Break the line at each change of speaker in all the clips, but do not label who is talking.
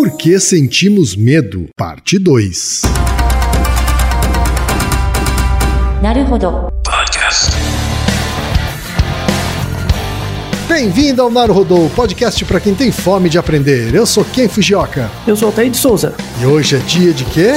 Por que sentimos medo? Parte 2. Bem-vindo ao Naruhodô, podcast para quem tem fome de aprender. Eu sou Ken Fujioka.
Eu sou Altair de Souza.
E hoje é dia de quê?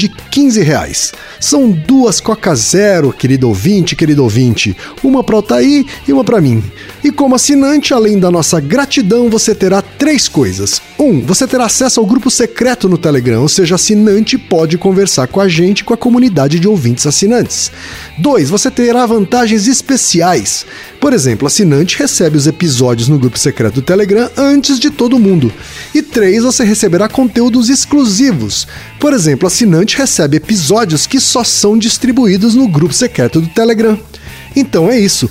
de 15 reais. São duas Coca Zero, querido ouvinte, querido ouvinte. Uma para Altair e uma para mim. E como assinante, além da nossa gratidão, você terá três coisas. Um, você terá acesso ao grupo secreto no Telegram, ou seja, assinante pode conversar com a gente com a comunidade de ouvintes assinantes. Dois, você terá vantagens especiais. Por exemplo, assinante recebe os episódios no grupo secreto do Telegram antes de todo mundo. E três, você receberá conteúdos exclusivos. Por exemplo, assinante recebe episódios que só são distribuídos no grupo secreto do Telegram. Então é isso.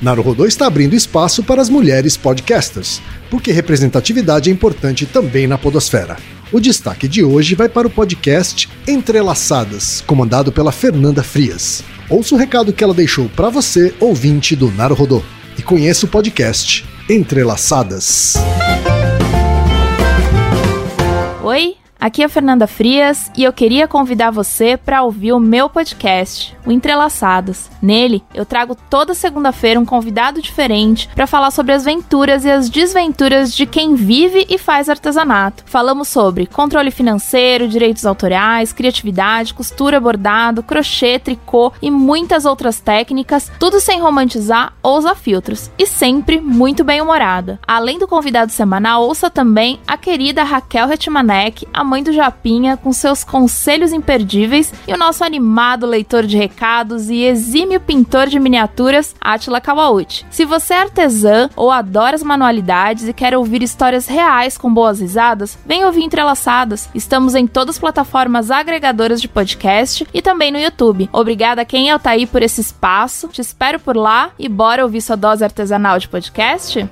Naruhodô está abrindo espaço para as mulheres podcasters, porque representatividade é importante também na podosfera. O destaque de hoje vai para o podcast Entrelaçadas, comandado pela Fernanda Frias. Ouça o recado que ela deixou para você, ouvinte do Naruhodô, e conheça o podcast Entrelaçadas.
Oi, Aqui é a Fernanda Frias e eu queria convidar você para ouvir o meu podcast, o Entrelaçados. Nele, eu trago toda segunda-feira um convidado diferente para falar sobre as venturas e as desventuras de quem vive e faz artesanato. Falamos sobre controle financeiro, direitos autorais, criatividade, costura, bordado, crochê, tricô e muitas outras técnicas, tudo sem romantizar ou usar filtros e sempre muito bem humorada. Além do convidado semanal, ouça também a querida Raquel Retmanek, a mãe do Japinha, com seus conselhos imperdíveis, e o nosso animado leitor de recados e exímio pintor de miniaturas, Atila Kawauchi. Se você é artesã ou adora as manualidades e quer ouvir histórias reais com boas risadas, vem ouvir Entrelaçadas. Estamos em todas as plataformas agregadoras de podcast e também no YouTube. Obrigada a quem é o Taí por esse espaço. Te espero por lá e bora ouvir sua dose artesanal de podcast?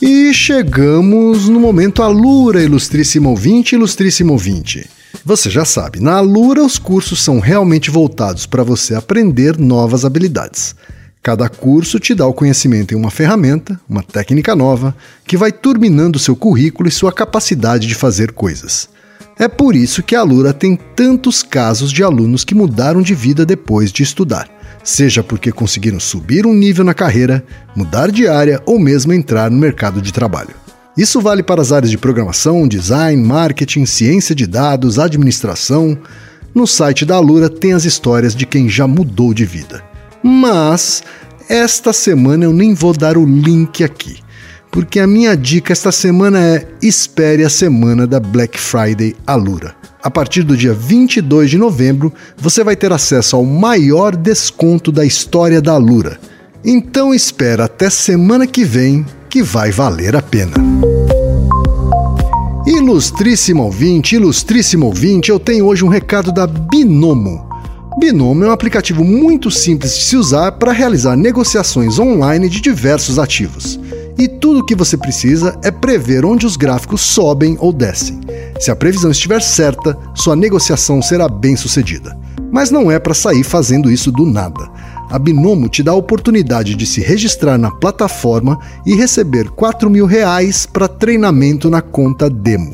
E chegamos no momento Alura, ilustríssimo ouvinte, ilustríssimo ouvinte. Você já sabe, na Alura os cursos são realmente voltados para você aprender novas habilidades. Cada curso te dá o conhecimento em uma ferramenta, uma técnica nova, que vai turbinando seu currículo e sua capacidade de fazer coisas. É por isso que a Alura tem tantos casos de alunos que mudaram de vida depois de estudar seja porque conseguiram subir um nível na carreira, mudar de área ou mesmo entrar no mercado de trabalho. Isso vale para as áreas de programação, design, marketing, ciência de dados, administração. No site da Alura tem as histórias de quem já mudou de vida. Mas esta semana eu nem vou dar o link aqui, porque a minha dica esta semana é espere a semana da Black Friday Alura. A partir do dia 22 de novembro, você vai ter acesso ao maior desconto da história da Alura. Então espera até semana que vem, que vai valer a pena. Ilustríssimo ouvinte, ilustríssimo ouvinte, eu tenho hoje um recado da Binomo. Binomo é um aplicativo muito simples de se usar para realizar negociações online de diversos ativos. E tudo o que você precisa é prever onde os gráficos sobem ou descem. Se a previsão estiver certa, sua negociação será bem sucedida. Mas não é para sair fazendo isso do nada. A Binomo te dá a oportunidade de se registrar na plataforma e receber 4 mil reais para treinamento na conta Demo.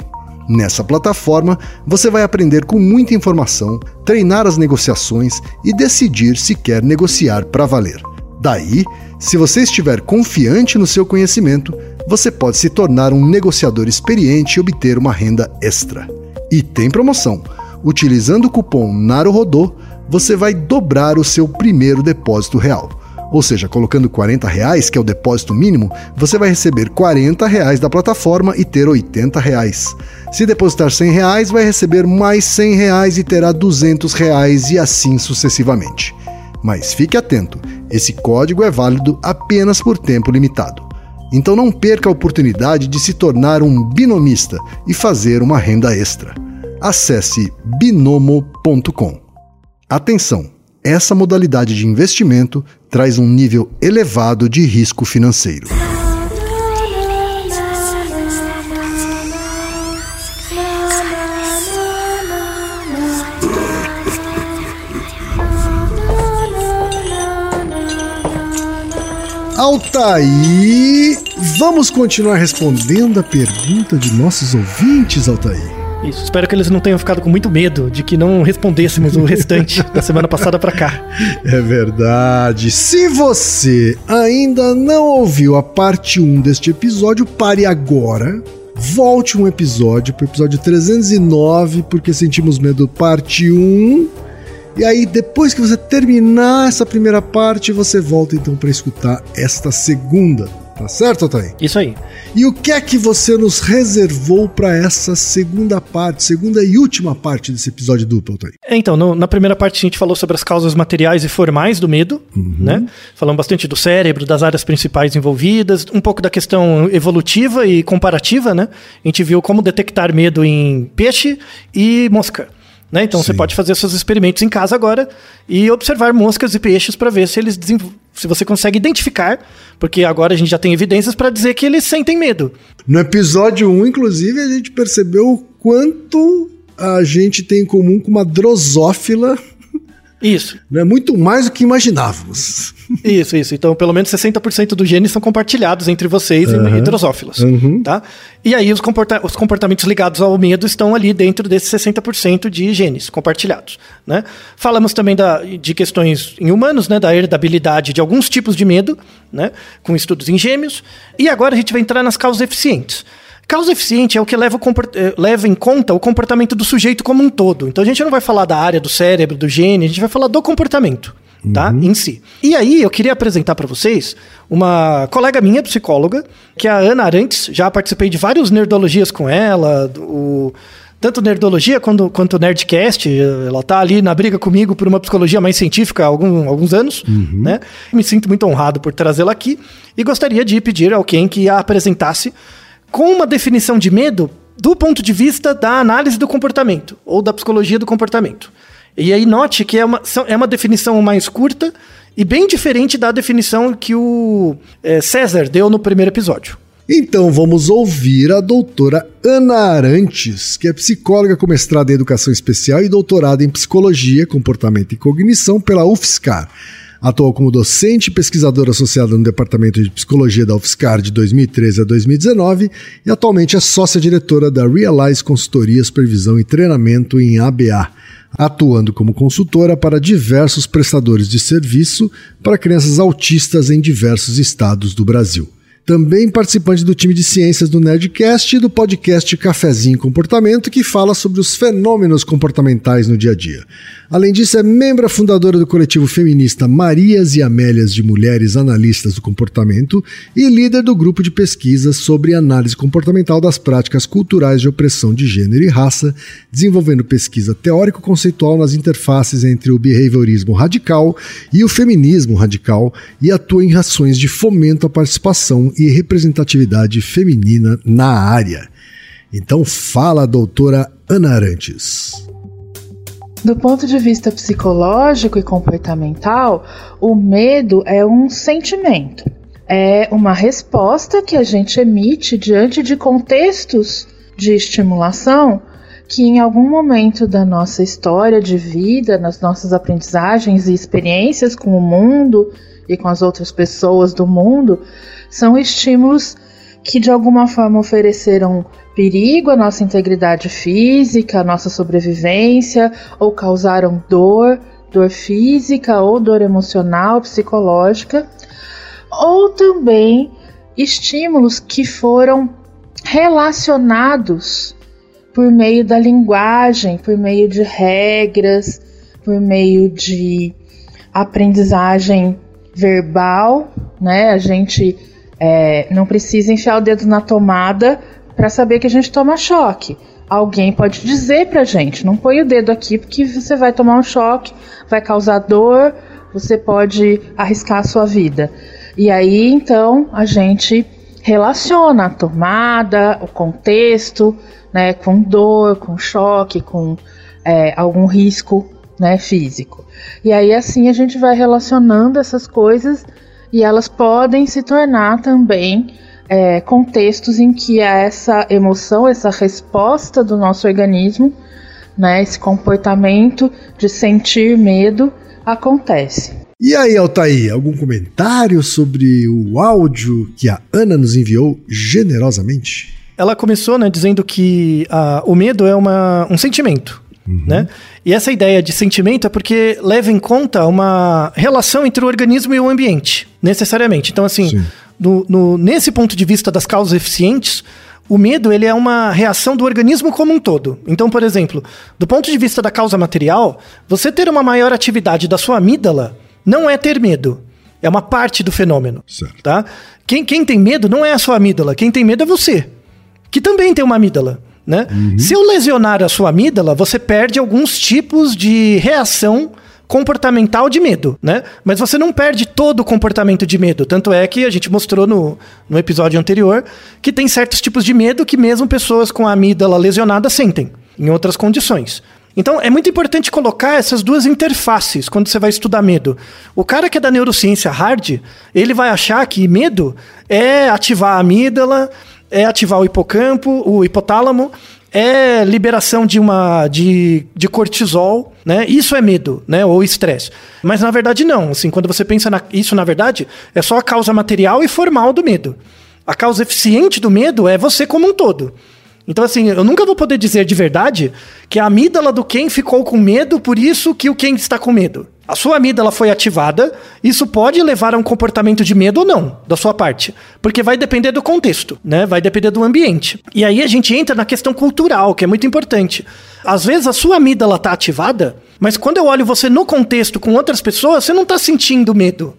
Nessa plataforma, você vai aprender com muita informação, treinar as negociações e decidir se quer negociar para valer. Daí, se você estiver confiante no seu conhecimento, você pode se tornar um negociador experiente e obter uma renda extra. E tem promoção! Utilizando o cupom NARUHODO, você vai dobrar o seu primeiro depósito real. Ou seja, colocando 40 reais, que é o depósito mínimo, você vai receber 40 reais da plataforma e ter 80 reais. Se depositar 100 reais, vai receber mais 100 reais e terá 200 reais e assim sucessivamente. Mas fique atento, esse código é válido apenas por tempo limitado. Então não perca a oportunidade de se tornar um binomista e fazer uma renda extra. Acesse binomo.com. Atenção! Essa modalidade de investimento traz um nível elevado de risco financeiro. Altaí, vamos continuar respondendo a pergunta de nossos ouvintes, Altaí.
Isso, espero que eles não tenham ficado com muito medo de que não respondêssemos o restante da semana passada para cá.
É verdade. Se você ainda não ouviu a parte 1 deste episódio, pare agora. Volte um episódio para o episódio 309, porque sentimos medo, parte 1. E aí, depois que você terminar essa primeira parte, você volta então para escutar esta segunda. Tá certo, Otávio?
Isso aí.
E o que é que você nos reservou para essa segunda parte, segunda e última parte desse episódio duplo, Otávio?
É, então, no, na primeira parte a gente falou sobre as causas materiais e formais do medo, uhum. né? Falamos bastante do cérebro, das áreas principais envolvidas, um pouco da questão evolutiva e comparativa, né? A gente viu como detectar medo em peixe e mosca. Né? Então Sim. você pode fazer seus experimentos em casa agora e observar moscas e peixes para ver se eles se você consegue identificar, porque agora a gente já tem evidências para dizer que eles sentem medo.
No episódio 1, inclusive, a gente percebeu o quanto a gente tem em comum com uma drosófila
isso.
É muito mais do que imaginávamos.
Isso, isso. Então, pelo menos 60% dos genes são compartilhados entre vocês uhum. e drosófilas. Uhum. Tá? E aí, os, comporta os comportamentos ligados ao medo estão ali dentro desses 60% de genes compartilhados. Né? Falamos também da, de questões em humanos, né, da herdabilidade de alguns tipos de medo, né, com estudos em gêmeos. E agora a gente vai entrar nas causas eficientes. Causa eficiente é o que leva, eh, leva, em conta o comportamento do sujeito como um todo. Então a gente não vai falar da área do cérebro, do gene, a gente vai falar do comportamento. Tá? Uhum. Em si. E aí, eu queria apresentar para vocês uma colega minha, psicóloga, que é a Ana Arantes. Já participei de vários nerdologias com ela, o, tanto Nerdologia quanto, quanto Nerdcast. Ela tá ali na briga comigo por uma psicologia mais científica há algum, alguns anos, uhum. né? Me sinto muito honrado por trazê-la aqui e gostaria de pedir a alguém que a apresentasse com uma definição de medo do ponto de vista da análise do comportamento ou da psicologia do comportamento. E aí note que é uma, é uma definição mais curta e bem diferente da definição que o é, César deu no primeiro episódio.
Então vamos ouvir a doutora Ana Arantes, que é psicóloga com mestrado em educação especial e doutorado em psicologia, comportamento e cognição pela UFSCar. Atuou como docente e pesquisadora associada no Departamento de Psicologia da UFSCar de 2013 a 2019 e atualmente é sócia-diretora da Realize Consultoria, Supervisão e Treinamento em ABA, atuando como consultora para diversos prestadores de serviço para crianças autistas em diversos estados do Brasil também participante do time de ciências do Nerdcast e do podcast Cafezinho Comportamento, que fala sobre os fenômenos comportamentais no dia a dia. Além disso, é membro fundadora do coletivo feminista Marias e Amélias de Mulheres Analistas do Comportamento e líder do grupo de pesquisas sobre análise comportamental das práticas culturais de opressão de gênero e raça, desenvolvendo pesquisa teórico-conceitual nas interfaces entre o behaviorismo radical e o feminismo radical e atua em ações de fomento à participação e representatividade feminina na área. Então fala, doutora Ana Arantes.
Do ponto de vista psicológico e comportamental, o medo é um sentimento. É uma resposta que a gente emite diante de contextos de estimulação que em algum momento da nossa história de vida, nas nossas aprendizagens e experiências com o mundo e com as outras pessoas do mundo, são estímulos que de alguma forma ofereceram perigo à nossa integridade física, à nossa sobrevivência, ou causaram dor, dor física ou dor emocional, psicológica, ou também estímulos que foram relacionados por meio da linguagem, por meio de regras, por meio de aprendizagem verbal, né? A gente é, não precisa enfiar o dedo na tomada para saber que a gente toma choque. Alguém pode dizer pra gente, não põe o dedo aqui porque você vai tomar um choque, vai causar dor, você pode arriscar a sua vida. E aí então a gente relaciona a tomada, o contexto, né, com dor, com choque, com é, algum risco né, físico. E aí assim a gente vai relacionando essas coisas e elas podem se tornar também é, contextos em que essa emoção, essa resposta do nosso organismo, né, esse comportamento de sentir medo acontece.
E aí, Altair, algum comentário sobre o áudio que a Ana nos enviou generosamente?
Ela começou né, dizendo que uh, o medo é uma, um sentimento. Uhum. Né? E essa ideia de sentimento é porque leva em conta uma relação entre o organismo e o ambiente, necessariamente. Então, assim, no, no, nesse ponto de vista das causas eficientes, o medo ele é uma reação do organismo como um todo. Então, por exemplo, do ponto de vista da causa material, você ter uma maior atividade da sua amígdala não é ter medo. É uma parte do fenômeno. Certo. Tá? Quem, quem tem medo não é a sua amígdala. Quem tem medo é você, que também tem uma amígdala. Né? Uhum. Se eu lesionar a sua amígdala, você perde alguns tipos de reação comportamental de medo, né? Mas você não perde todo o comportamento de medo. Tanto é que a gente mostrou no, no episódio anterior que tem certos tipos de medo que mesmo pessoas com a amígdala lesionada sentem, em outras condições. Então é muito importante colocar essas duas interfaces quando você vai estudar medo. O cara que é da neurociência hard, ele vai achar que medo é ativar a amígdala, é ativar o hipocampo, o hipotálamo, é liberação de uma de, de cortisol, né? Isso é medo, né? Ou estresse. Mas na verdade não. Assim, quando você pensa na, isso, na verdade, é só a causa material e formal do medo. A causa eficiente do medo é você como um todo. Então, assim, eu nunca vou poder dizer de verdade que a amígdala do Ken ficou com medo, por isso que o Ken está com medo. A sua amígdala foi ativada, isso pode levar a um comportamento de medo ou não, da sua parte. Porque vai depender do contexto, né? Vai depender do ambiente. E aí a gente entra na questão cultural, que é muito importante. Às vezes a sua amígdala está ativada, mas quando eu olho você no contexto com outras pessoas, você não está sentindo medo.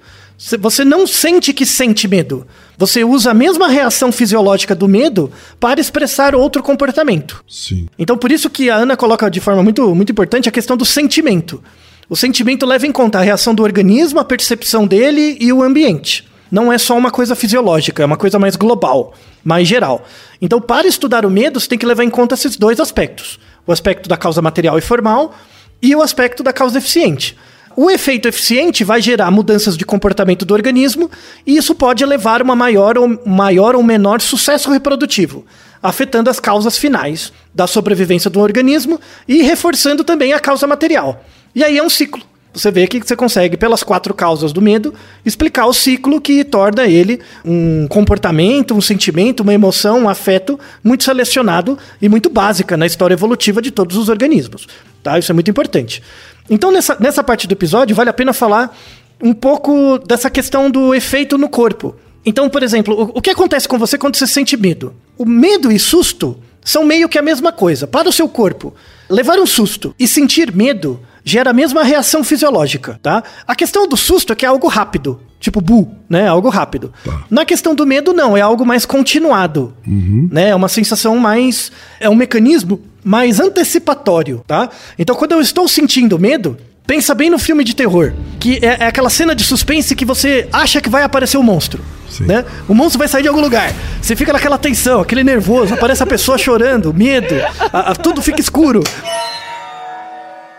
Você não sente que sente medo. Você usa a mesma reação fisiológica do medo para expressar outro comportamento. Sim. Então, por isso que a Ana coloca de forma muito, muito importante a questão do sentimento. O sentimento leva em conta a reação do organismo, a percepção dele e o ambiente. Não é só uma coisa fisiológica, é uma coisa mais global, mais geral. Então, para estudar o medo, você tem que levar em conta esses dois aspectos: o aspecto da causa material e formal e o aspecto da causa eficiente. O efeito eficiente vai gerar mudanças de comportamento do organismo e isso pode levar a uma maior ou, maior ou menor sucesso reprodutivo, afetando as causas finais da sobrevivência do organismo e reforçando também a causa material. E aí é um ciclo. Você vê que você consegue, pelas quatro causas do medo, explicar o ciclo que torna ele um comportamento, um sentimento, uma emoção, um afeto muito selecionado e muito básica na história evolutiva de todos os organismos. Tá? Isso é muito importante. Então, nessa, nessa parte do episódio, vale a pena falar um pouco dessa questão do efeito no corpo. Então, por exemplo, o, o que acontece com você quando você sente medo? O medo e susto são meio que a mesma coisa. Para o seu corpo, levar um susto e sentir medo gera a mesma reação fisiológica, tá? A questão do susto é que é algo rápido. Tipo, bu, né? Algo rápido. Tá. Na questão do medo, não, é algo mais continuado. Uhum. Né? É uma sensação mais. É um mecanismo mais antecipatório, tá? Então, quando eu estou sentindo medo, pensa bem no filme de terror, que é, é aquela cena de suspense que você acha que vai aparecer o um monstro. Né? O monstro vai sair de algum lugar. Você fica naquela tensão, aquele nervoso, aparece a pessoa chorando, medo, a, a, tudo fica escuro.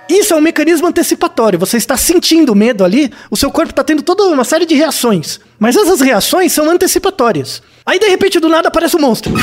Isso é um mecanismo antecipatório. Você está sentindo medo ali, o seu corpo está tendo toda uma série de reações. Mas essas reações são antecipatórias. Aí, de repente, do nada aparece um monstro.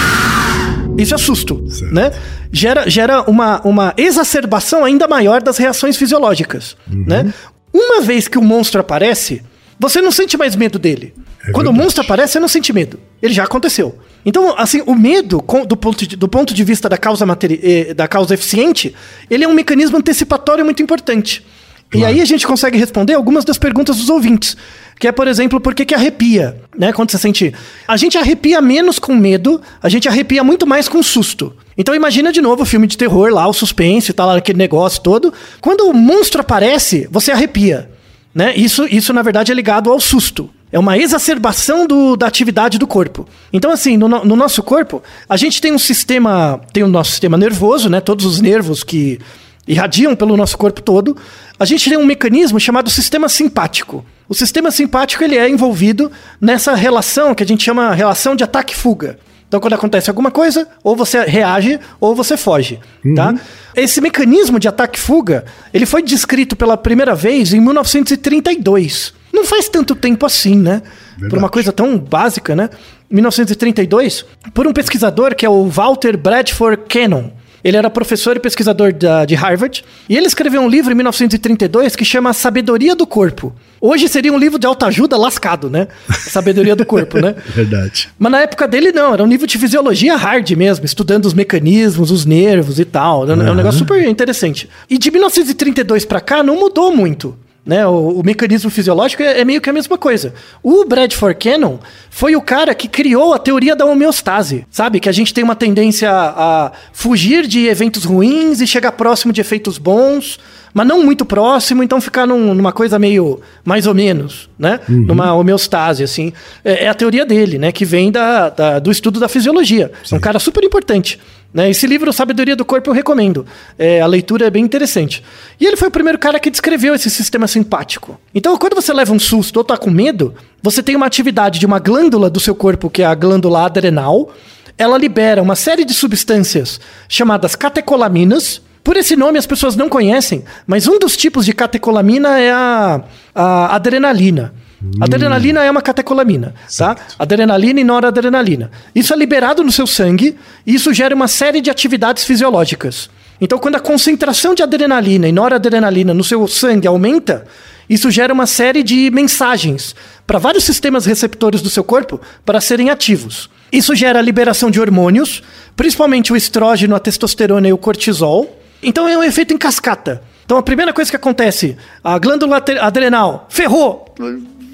Isso é susto, certo. né? Gera, gera uma, uma exacerbação ainda maior das reações fisiológicas, uhum. né? Uma vez que o monstro aparece, você não sente mais medo dele. É Quando verdade. o monstro aparece, você não sente medo. Ele já aconteceu. Então, assim, o medo, do ponto de, do ponto de vista da causa, materi eh, da causa eficiente, ele é um mecanismo antecipatório muito importante. Claro. E aí a gente consegue responder algumas das perguntas dos ouvintes. Que é, por exemplo, por que, que arrepia, né? Quando você sente. A gente arrepia menos com medo, a gente arrepia muito mais com susto. Então imagina de novo o filme de terror lá, o suspense, tá lá aquele negócio todo. Quando o monstro aparece, você arrepia. Né? Isso, isso, na verdade, é ligado ao susto. É uma exacerbação do, da atividade do corpo. Então, assim, no, no, nosso corpo, a gente tem um sistema. Tem o nosso sistema nervoso, né? Todos os nervos que irradiam pelo nosso corpo todo. A gente tem um mecanismo chamado sistema simpático. O sistema simpático ele é envolvido nessa relação que a gente chama relação de ataque-fuga. Então, quando acontece alguma coisa, ou você reage ou você foge, uhum. tá? Esse mecanismo de ataque-fuga, ele foi descrito pela primeira vez em 1932. Não faz tanto tempo assim, né? Verdade. Por uma coisa tão básica, né? 1932, por um pesquisador que é o Walter Bradford Cannon. Ele era professor e pesquisador da, de Harvard. E ele escreveu um livro em 1932 que chama Sabedoria do Corpo. Hoje seria um livro de autoajuda lascado, né? Sabedoria do Corpo, né?
Verdade.
Mas na época dele não, era um livro de fisiologia hard mesmo, estudando os mecanismos, os nervos e tal. É um uhum. negócio super interessante. E de 1932 para cá não mudou muito. Né, o, o, mecanismo fisiológico é, é, meio que a mesma coisa. O Bradford Cannon foi o cara que criou a teoria da homeostase, sabe? Que a gente tem uma tendência a, a fugir de eventos ruins e chegar próximo de efeitos bons, mas não muito próximo, então ficar num, numa coisa meio mais ou menos, né? Uhum. Numa homeostase, assim. É, é, a teoria dele, né? Que vem da, da do estudo da fisiologia. Sim. É um cara super importante. Né? Esse livro, Sabedoria do Corpo, eu recomendo. É, a leitura é bem interessante. E ele foi o primeiro cara que descreveu esse sistema simpático. Então, quando você leva um susto ou tá com medo, você tem uma atividade de uma glândula do seu corpo, que é a glândula adrenal. Ela libera uma série de substâncias chamadas catecolaminas. Por esse nome as pessoas não conhecem, mas um dos tipos de catecolamina é a, a adrenalina. Adrenalina é uma catecolamina, tá? certo. tá? Adrenalina e noradrenalina. Isso é liberado no seu sangue e isso gera uma série de atividades fisiológicas. Então, quando a concentração de adrenalina e noradrenalina no seu sangue aumenta, isso gera uma série de mensagens para vários sistemas receptores do seu corpo para serem ativos. Isso gera a liberação de hormônios, principalmente o estrógeno, a testosterona e o cortisol. Então é um efeito em cascata. Então a primeira coisa que acontece, a glândula adrenal ferrou,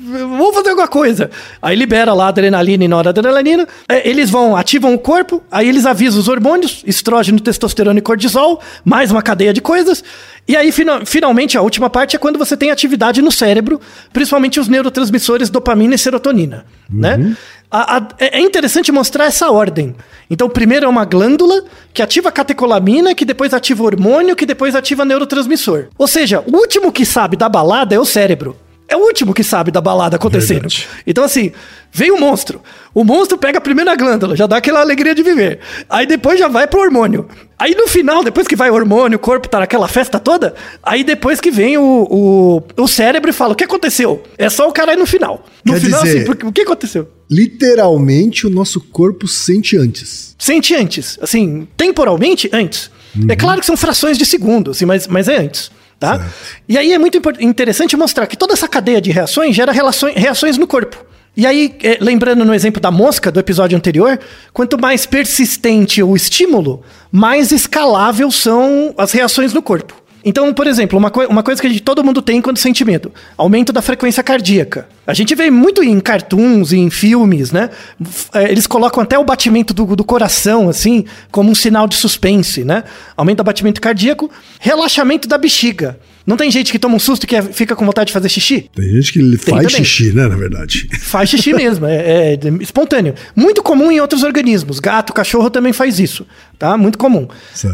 vou fazer alguma coisa. Aí libera lá adrenalina e noradrenalina. É, eles vão, ativam o corpo, aí eles avisam os hormônios, estrógeno, testosterona e cortisol, mais uma cadeia de coisas. E aí, final, finalmente, a última parte é quando você tem atividade no cérebro, principalmente os neurotransmissores dopamina e serotonina, uhum. né? A, a, é interessante mostrar essa ordem. Então, primeiro é uma glândula que ativa a catecolamina, que depois ativa o hormônio, que depois ativa neurotransmissor. Ou seja, o último que sabe da balada é o cérebro é o último que sabe da balada acontecendo. Verdade. Então, assim, vem o monstro. O monstro pega a primeira glândula, já dá aquela alegria de viver. Aí depois já vai pro hormônio. Aí no final, depois que vai o hormônio, o corpo tá naquela festa toda, aí depois que vem o, o, o cérebro e fala: o que aconteceu? É só o cara aí no final. No
Quer
final,
dizer, assim,
o que aconteceu?
Literalmente o nosso corpo sente antes.
Sente antes. Assim, temporalmente, antes. É uhum. É claro que são frações de segundo, assim, mas, mas é antes. Tá? E aí é muito interessante mostrar que toda essa cadeia de reações gera relações, reações no corpo. E aí, é, lembrando no exemplo da mosca do episódio anterior, quanto mais persistente o estímulo, mais escalável são as reações no corpo. Então, por exemplo, uma, co uma coisa que gente, todo mundo tem quando sente medo: aumento da frequência cardíaca. A gente vê muito em cartoons, em filmes, né? É, eles colocam até o batimento do, do coração, assim, como um sinal de suspense, né? Aumento do batimento cardíaco, relaxamento da bexiga. Não tem gente que toma um susto que fica com vontade de fazer xixi?
Tem gente que tem faz também. xixi, né, na verdade.
Faz xixi mesmo, é, é, espontâneo. Muito comum em outros organismos. Gato, cachorro também faz isso, tá? Muito comum.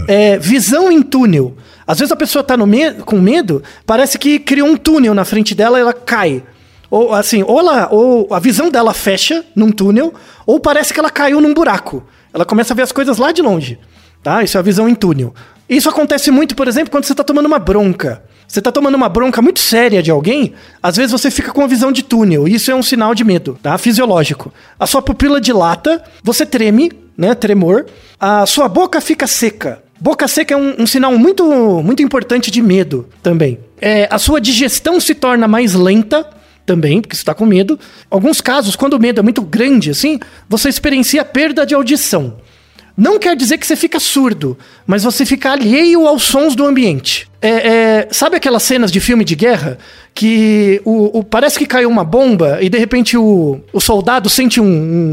É, visão em túnel. Às vezes a pessoa tá me com medo, parece que criou um túnel na frente dela e ela cai. Ou assim, ou, ela, ou a visão dela fecha num túnel, ou parece que ela caiu num buraco. Ela começa a ver as coisas lá de longe. Tá? Isso é a visão em túnel. Isso acontece muito, por exemplo, quando você está tomando uma bronca. Você está tomando uma bronca muito séria de alguém, às vezes você fica com uma visão de túnel. Isso é um sinal de medo, tá? Fisiológico. A sua pupila dilata, você treme, né? Tremor. A sua boca fica seca. Boca seca é um, um sinal muito, muito importante de medo também. É, a sua digestão se torna mais lenta também, porque você está com medo. Alguns casos, quando o medo é muito grande, assim, você experiencia perda de audição. não quer dizer que você fica surdo, mas você fica alheio aos sons do ambiente. É, é, sabe aquelas cenas de filme de guerra que o, o, parece que caiu uma bomba e de repente o, o soldado sente um,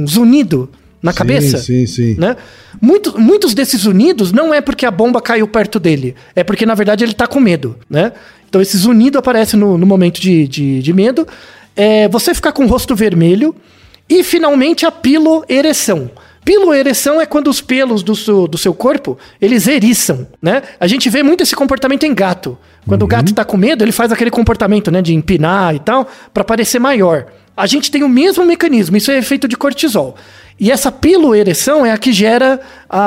um zunido na cabeça?
Sim, sim, sim.
Né? Muito, muitos desses zunidos não é porque a bomba caiu perto dele, é porque na verdade ele tá com medo, né? Então esse zunido aparece no, no momento de, de, de medo. É, você ficar com o rosto vermelho e finalmente a piloereção. Piloereção é quando os pelos do seu, do seu corpo, eles eriçam, né? A gente vê muito esse comportamento em gato. Quando uhum. o gato tá com medo, ele faz aquele comportamento, né, de empinar e tal, para parecer maior. A gente tem o mesmo mecanismo, isso é efeito de cortisol. E essa piloereção é a que gera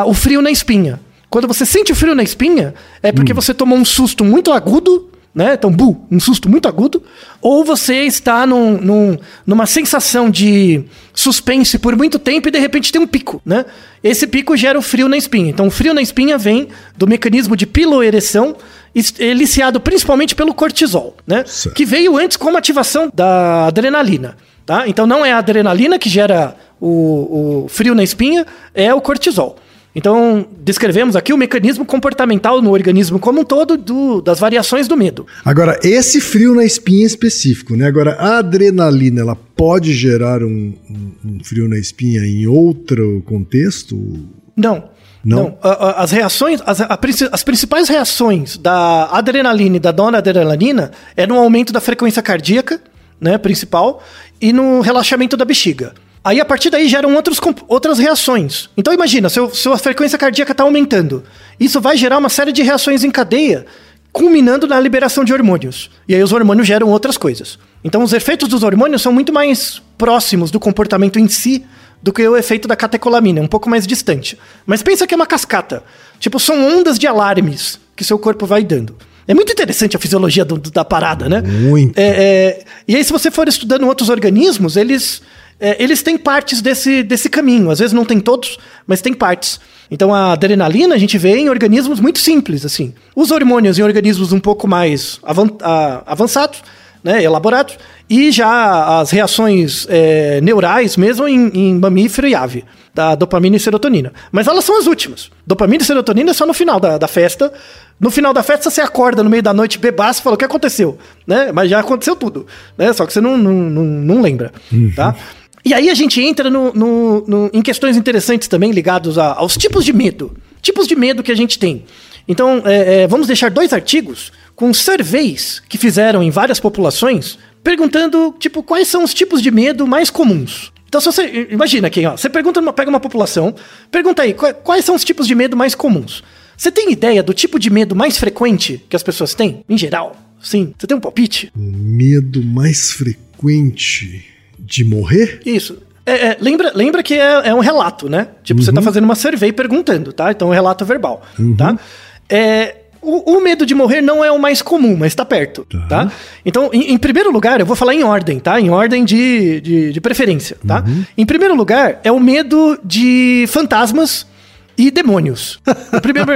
o frio na espinha. Quando você sente o frio na espinha, é porque hum. você tomou um susto muito agudo né? Então, bu, um susto muito agudo, ou você está num, num, numa sensação de suspense por muito tempo e de repente tem um pico, né? Esse pico gera o frio na espinha. Então, o frio na espinha vem do mecanismo de piloereção, eliciado principalmente pelo cortisol, né? Certo. Que veio antes como ativação da adrenalina, tá? Então, não é a adrenalina que gera o, o frio na espinha, é o cortisol. Então, descrevemos aqui o mecanismo comportamental no organismo como um todo do, das variações do medo.
Agora, esse frio na espinha específico, né? Agora, a adrenalina, ela pode gerar um, um, um frio na espinha em outro contexto?
Não. Não. não. As reações, as, as principais reações da adrenalina e da dona adrenalina é no aumento da frequência cardíaca, né, principal, e no relaxamento da bexiga. Aí a partir daí geram outros, outras reações. Então imagina, se sua frequência cardíaca está aumentando. Isso vai gerar uma série de reações em cadeia, culminando na liberação de hormônios. E aí os hormônios geram outras coisas. Então os efeitos dos hormônios são muito mais próximos do comportamento em si do que o efeito da catecolamina, um pouco mais distante. Mas pensa que é uma cascata. Tipo, são ondas de alarmes que seu corpo vai dando. É muito interessante a fisiologia do, da parada, né?
Muito.
É, é, e aí, se você for estudando outros organismos, eles é, eles têm partes desse, desse caminho. Às vezes não tem todos, mas tem partes. Então a adrenalina a gente vê em organismos muito simples, assim. Os hormônios em organismos um pouco mais avan avançados, né, elaborados, e já as reações é, neurais mesmo em, em, mamífero e ave, da dopamina e serotonina. Mas elas são as últimas. Dopamina e serotonina é só no final da, da festa. No final da festa você acorda no meio da noite, bebaço e fala o que aconteceu, né? Mas já aconteceu tudo, né? Só que você não, não, não, não lembra, uhum. tá? E aí a gente entra no, no, no, em questões interessantes também ligados a, aos tipos de medo. Tipos de medo que a gente tem. Então, é, é, vamos deixar dois artigos com surveys que fizeram em várias populações, perguntando, tipo, quais são os tipos de medo mais comuns. Então, se você. Imagina aqui, ó, você pergunta, pega uma população, pergunta aí, quais são os tipos de medo mais comuns? Você tem ideia do tipo de medo mais frequente que as pessoas têm, em geral? Sim. Você tem um palpite?
Medo mais frequente. De morrer?
Isso. É, é, lembra, lembra que é, é, um relato, né? Tipo, uhum. você tá fazendo uma survey perguntando, tá? Então, é um relato verbal, uhum. tá? É, o, o, medo de morrer não é o mais comum, mas está perto, tá? tá? Então, em, em, primeiro lugar, eu vou falar em ordem, tá? Em ordem de, de, de preferência, tá? Uhum. Em primeiro lugar, é o medo de fantasmas e demônios. O primeiro,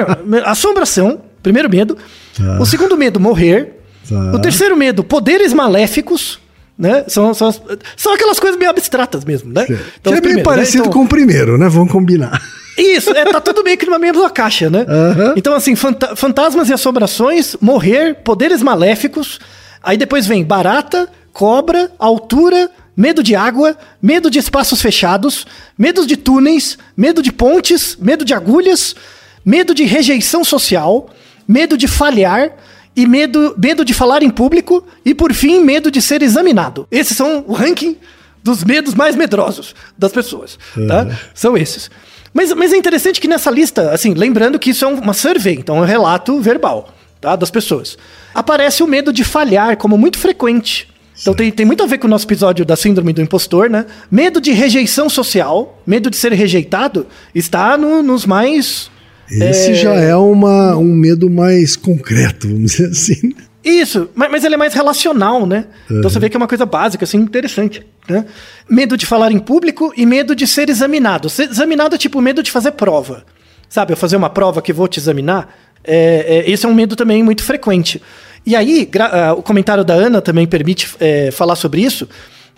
assombração, primeiro medo. Tá. O segundo medo, morrer. Tá. O terceiro medo, poderes maléficos né? São, são, são aquelas coisas meio abstratas mesmo, né?
Então, que é bem parecido né? então, com o primeiro, né? Vamos combinar.
Isso, é, tá tudo meio que numa mesma caixa, né? Uhum. Então, assim, fanta fantasmas e assombrações, morrer, poderes maléficos. Aí depois vem barata, cobra, altura, medo de água, medo de espaços fechados, medo de túneis, medo de pontes, medo de agulhas, medo de rejeição social, medo de falhar, e medo, medo de falar em público e, por fim, medo de ser examinado. Esses são o ranking dos medos mais medrosos das pessoas, tá? Uhum. São esses. Mas, mas é interessante que nessa lista, assim, lembrando que isso é uma survey, então é um relato verbal, tá? Das pessoas. Aparece o medo de falhar como muito frequente. Então tem, tem muito a ver com o nosso episódio da síndrome do impostor, né? Medo de rejeição social, medo de ser rejeitado, está no, nos mais
esse é... já é uma, um medo mais concreto, vamos dizer assim.
Isso, mas, mas ele é mais relacional, né? Uhum. Então você vê que é uma coisa básica, assim, interessante. Né? Medo de falar em público e medo de ser examinado. Ser examinado é tipo medo de fazer prova. Sabe, eu fazer uma prova que vou te examinar. É, é, esse é um medo também muito frequente. E aí, uh, o comentário da Ana também permite é, falar sobre isso.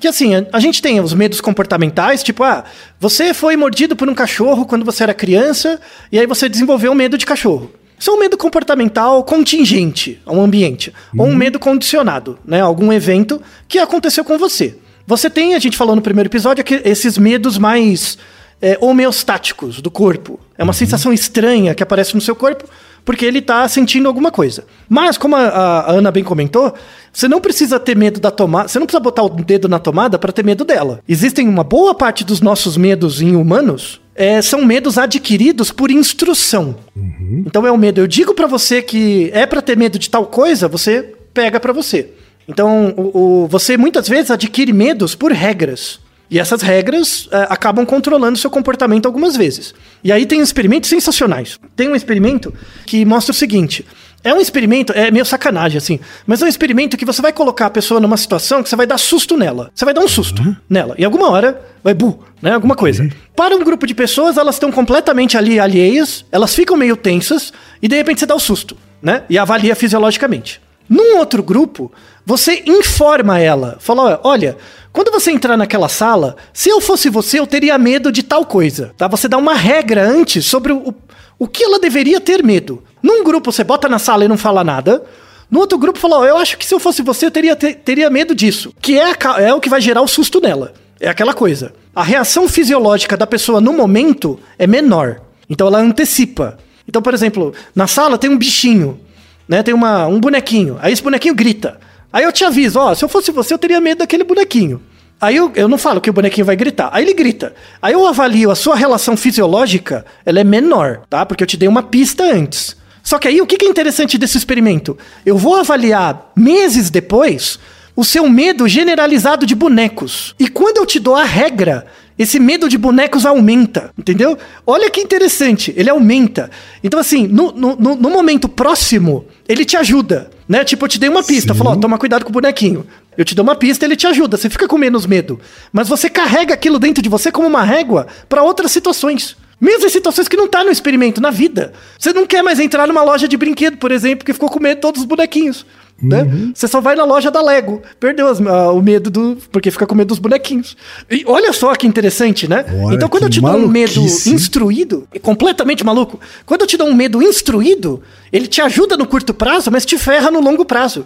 Que assim, a, gente tem os medos comportamentais, tipo, ah, você foi mordido por um cachorro quando você era criança, e aí você desenvolveu medo de cachorro. Isso é um medo comportamental contingente a um ambiente, uhum. ou um medo condicionado, né? Algum evento que aconteceu com você. Você tem, a gente falou no primeiro episódio, esses medos mais é, homeostáticos do corpo. É uma uhum. sensação estranha que aparece no seu corpo porque ele está sentindo alguma coisa. Mas, como a, a, Ana bem comentou, você não precisa ter medo da tomada, você não precisa botar o dedo na tomada para ter medo dela. Existem uma boa parte dos nossos medos em humanos é, são medos adquiridos por instrução. Uhum. Então é o medo. Eu digo para você que é para ter medo de tal coisa, você pega para você. Então o, o, você muitas vezes adquire medos por regras. E essas regras é, acabam controlando seu comportamento algumas vezes. E aí tem experimentos sensacionais. Tem um experimento que mostra o seguinte: é um experimento, é meio sacanagem, assim, mas é um experimento que você vai colocar a pessoa numa situação que você vai dar susto nela. Você vai dar um susto uhum. nela. E alguma hora vai bu, né? Alguma coisa. Uhum. Para um grupo de pessoas, elas estão completamente ali alheias, elas ficam meio tensas, e de repente você dá o susto, né? E avalia fisiologicamente. Num outro grupo, você informa ela. Fala, olha, quando você entrar naquela sala, se eu fosse você, eu teria medo de tal coisa. Tá? Você dá uma regra antes sobre o, o que ela deveria ter medo. Num grupo você bota na sala e não fala nada. No outro grupo falou, eu acho que se eu fosse você, eu teria, ter, teria medo disso. Que é, a, é o que vai gerar o susto nela. É aquela coisa. A reação fisiológica da pessoa no momento é menor. Então ela antecipa. Então, por exemplo, na sala tem um bichinho, né? Tem uma, um bonequinho. Aí esse bonequinho grita. Aí eu te aviso, ó, se eu fosse você, eu teria medo daquele bonequinho. Aí eu, eu não falo que o bonequinho vai gritar. Aí ele grita. Aí eu avalio a sua relação fisiológica, ela é menor, tá? Porque eu te dei uma pista antes. Só que aí o que é interessante desse experimento? Eu vou avaliar meses depois o seu medo generalizado de bonecos. E quando eu te dou a regra, esse medo de bonecos aumenta, entendeu? Olha que interessante, ele aumenta. Então, assim, no, no, no momento próximo, ele te ajuda, né? Tipo, eu te dei uma pista, falou, ó, toma cuidado com o bonequinho. Eu te dou uma pista, ele te ajuda, você fica com menos medo. Mas você carrega aquilo dentro de você como uma régua para outras situações. Mesmo em situações que não tá no experimento, na vida. Você não quer mais entrar numa loja de brinquedo, por exemplo, que ficou com medo de todos os bonequinhos. Né? Uhum. Você só vai na loja da Lego. Perdeu as, uh, o medo do. Porque fica com medo dos bonequinhos. E olha só que interessante, né? Olha então, quando eu te dou um medo instruído, completamente maluco, quando eu te dou um medo instruído, ele te ajuda no curto prazo, mas te ferra no longo prazo.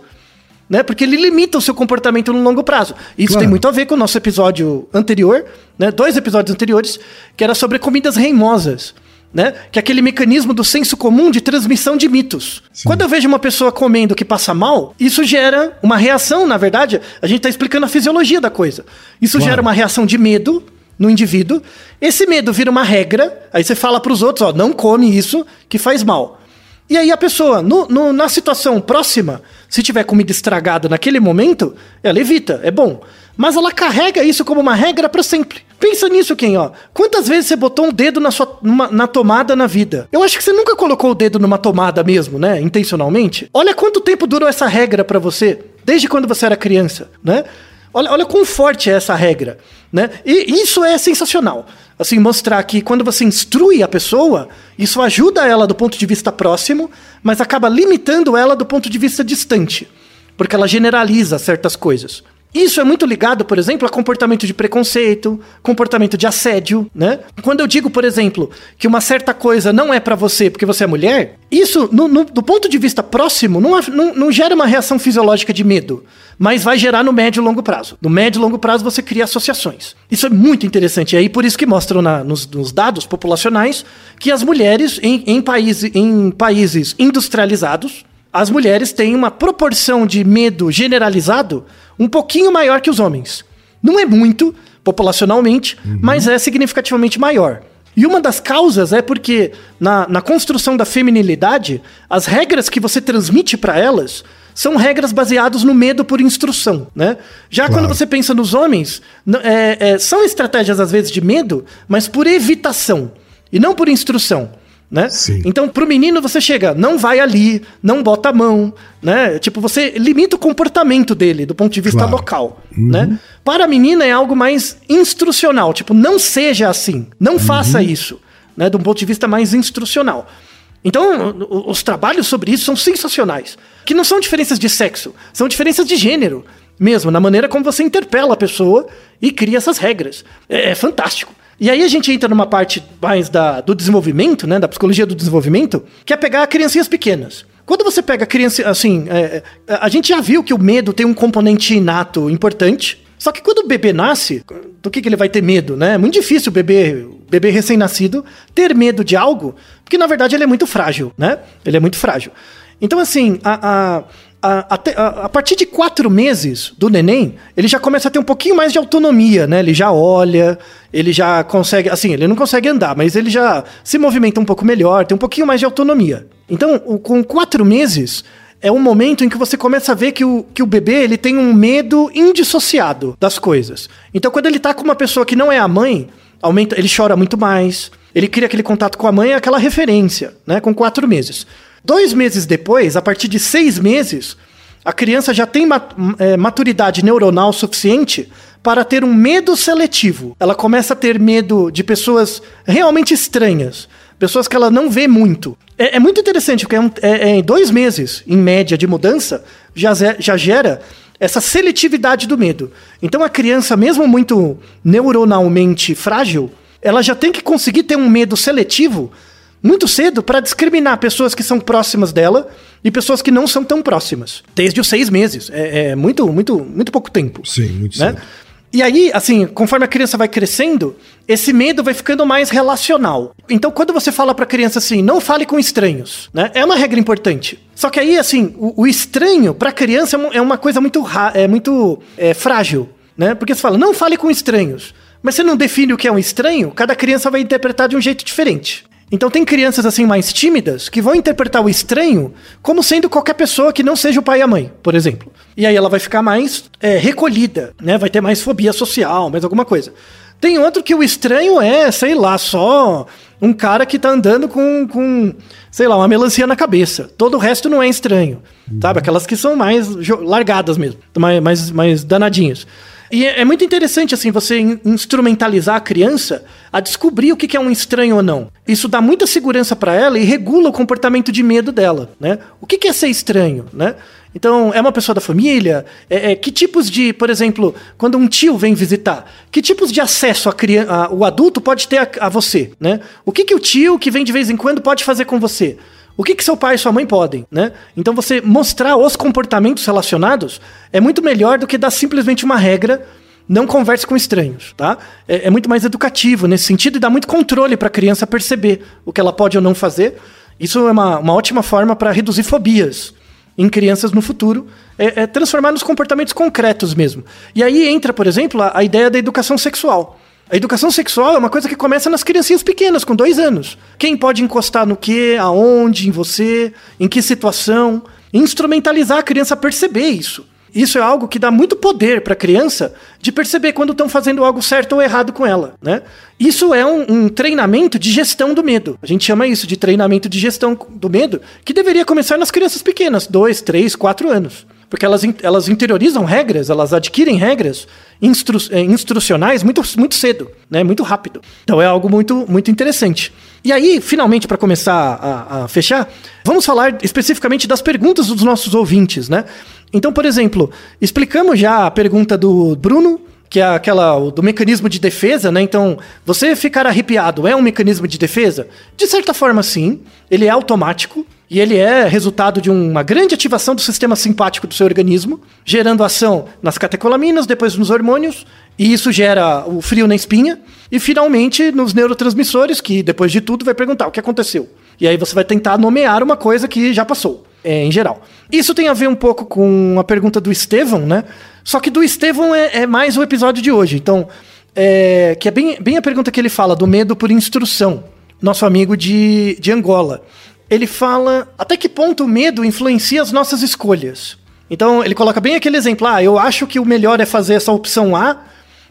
Né? Porque ele limita o seu comportamento no longo prazo. Isso claro. tem muito a ver com o nosso episódio anterior, né? dois episódios anteriores, que era sobre comidas reimosas né? Que é aquele mecanismo do senso comum de transmissão de mitos. Sim. Quando eu vejo uma pessoa comendo que passa mal, isso gera uma reação, na verdade, a gente está explicando a fisiologia da coisa. Isso gera uma reação de medo no indivíduo. Esse medo vira uma regra, aí você fala para os outros, ó, não come isso que faz mal. E aí a pessoa, no, no, na situação próxima, se tiver comida estragada naquele momento, ela evita, é bom. Mas ela carrega isso como uma regra para sempre. Pensa nisso, quem, ó. Quantas vezes você botou um dedo na, sua, numa, na tomada na vida? Eu acho que você nunca colocou o dedo numa tomada mesmo, né? Intencionalmente. Olha quanto tempo durou essa regra para você, desde quando você era criança, né? Olha, olha quão forte é essa regra, né? E isso é sensacional. Assim, mostrar que quando você instrui a pessoa, isso ajuda ela do ponto de vista próximo, mas acaba limitando ela do ponto de vista distante, porque ela generaliza certas coisas. Isso é muito ligado, por exemplo, a comportamento de preconceito, comportamento de assédio, né? Quando eu digo, por exemplo, que uma certa coisa não é para você porque você é mulher, isso, no, no, do ponto de vista próximo, não, não, não, gera uma reação fisiológica de medo, mas vai gerar no médio e longo prazo. No médio e longo prazo você cria associações. Isso é muito interessante. E aí por isso que mostram na, nos, nos, dados populacionais que as mulheres em, em, país, em países industrializados, as mulheres têm uma proporção de medo generalizado um pouquinho maior que os homens. Não é muito, populacionalmente, uhum. mas é significativamente maior. E uma das causas é porque, na, na construção da feminilidade, as regras que você transmite para elas são regras baseadas no medo por instrução, né? Já claro. quando você pensa nos homens, é, é, são estratégias às vezes de medo, mas por evitação e não por instrução né? Então, pro menino você chega, não vai ali, não bota a mão, né? Tipo, você limita o comportamento dele do ponto de vista claro. local, uhum. né? Para a menina é algo mais instrucional, tipo, não seja assim, não uhum. faça isso, né? De um ponto de vista mais instrucional. Então, os trabalhos sobre isso são sensacionais. Que não são diferenças de sexo, são diferenças de gênero. mesmo, na maneira como você interpela a pessoa e cria essas regras. É, é fantástico. E aí a gente entra numa parte mais da, do desenvolvimento, né, da psicologia do desenvolvimento, que é pegar criancinhas pequenas. Quando você pega criança, assim, é, é, a gente já viu que o medo tem um componente inato importante. Só que quando o bebê nasce, do que, que ele vai ter medo, né? É muito difícil o bebê, bebê recém-nascido ter medo de algo, porque na verdade ele é muito frágil, né? Ele é muito frágil. Então, assim, a, a a, a, a, partir de quatro meses do neném, ele já começa a ter um pouquinho mais de autonomia, né? Ele já olha, ele já consegue. Assim, ele não consegue andar, mas ele já se movimenta um pouco melhor, tem um pouquinho mais de autonomia. Então, com quatro meses, é um momento em que você começa a ver que o, que o bebê ele tem um medo indissociado das coisas. Então, quando ele tá com uma pessoa que não é a mãe, aumenta, ele chora muito mais. Ele cria aquele contato com a mãe, aquela referência, né? Com quatro meses. Dois meses depois, a partir de seis meses, a criança já tem é, maturidade neuronal suficiente para ter um medo seletivo. Ela começa a ter medo de pessoas realmente estranhas, pessoas que ela não vê muito. É, é muito interessante, porque é, um, é, é, em dois meses, em média, de mudança, já, já gera essa seletividade do medo. Então a criança, mesmo muito neuronalmente frágil, ela já tem que conseguir ter um medo seletivo muito cedo para discriminar pessoas que são próximas dela e pessoas que não são tão próximas. Desde os seis meses. É, é muito, muito, muito pouco tempo.
Sim, muito né? cedo.
E aí, assim, conforme a criança vai crescendo, esse medo vai ficando mais relacional. Então, quando você fala pra criança assim, não fale com estranhos, né? É uma regra importante. Só que aí, assim, o, o estranho pra criança é uma coisa muito, é muito é, frágil, né? Porque você fala, não fale com estranhos. Mas você não define o que é um estranho, cada criança vai interpretar de um jeito diferente. Então tem crianças assim mais tímidas que vão interpretar o estranho como sendo qualquer pessoa que não seja o pai e a mãe, por exemplo. E aí ela vai ficar mais é, recolhida, né? Vai ter mais fobia social, mais alguma coisa. Tem outro que o estranho é, sei lá, só um cara que tá andando com, com sei lá, uma melancia na cabeça. Todo o resto não é estranho, uhum. sabe? Aquelas que são mais largadas mesmo, mais, mais, mais danadinhas. E é, é muito interessante, assim, você instrumentalizar a criança a descobrir o que é um estranho ou não. Isso dá muita segurança para ela e regula o comportamento de medo dela, né? O que é ser estranho, né? Então, é uma pessoa da família? É, é, que tipos de, por exemplo, quando um tio vem visitar, que tipos de acesso a criança, a, o adulto pode ter a, a, você, né? O que, que o tio que vem de vez em quando pode fazer com você? O que, que seu pai e sua mãe podem, né? Então você mostrar os comportamentos relacionados é muito melhor do que dar simplesmente uma regra não converse com estranhos, tá? É, é, muito mais educativo nesse sentido e dá muito controle para a criança perceber o que ela pode ou não fazer. Isso é uma, uma ótima forma para reduzir fobias em crianças no futuro, é, é, transformar nos comportamentos concretos mesmo. E aí entra, por exemplo, a, a ideia da educação sexual. A educação sexual é uma coisa que começa nas criancinhas pequenas, com dois anos. Quem pode encostar no que, aonde, em você, em que situação. Instrumentalizar a criança a perceber isso. Isso é algo que dá muito poder para a criança de perceber quando estão fazendo algo certo ou errado com ela, né? Isso é um, um, treinamento de gestão do medo. A gente chama isso de treinamento de gestão do medo, que deveria começar nas crianças pequenas, dois, três, quatro anos. Porque elas, elas interiorizam regras, elas adquirem regras instru, eh, instrucionais muito, muito cedo, né? muito rápido. Então é algo muito, muito interessante. E aí, finalmente, para começar a, a, fechar, vamos falar especificamente das perguntas dos nossos ouvintes, né? Então, por exemplo, explicamos já a pergunta do Bruno, que é aquela do mecanismo de defesa, né? Então, você ficar arrepiado é um mecanismo de defesa? De certa forma, sim. Ele é automático. E ele é resultado de uma grande ativação do sistema simpático do seu organismo, gerando ação nas catecolaminas, depois nos hormônios, e isso gera o frio na espinha, e finalmente nos neurotransmissores, que depois de tudo vai perguntar o que aconteceu. E aí você vai tentar nomear uma coisa que já passou, é, em geral. Isso tem a ver um pouco com a pergunta do Estevão, né? Só que do Estevão é, é mais o episódio de hoje. Então, é, que é bem, bem a pergunta que ele fala do medo por instrução. Nosso amigo de, de Angola ele fala até que ponto o medo influencia as nossas escolhas. Então, ele coloca bem aquele exemplo: ah, eu acho que o melhor é fazer essa opção A,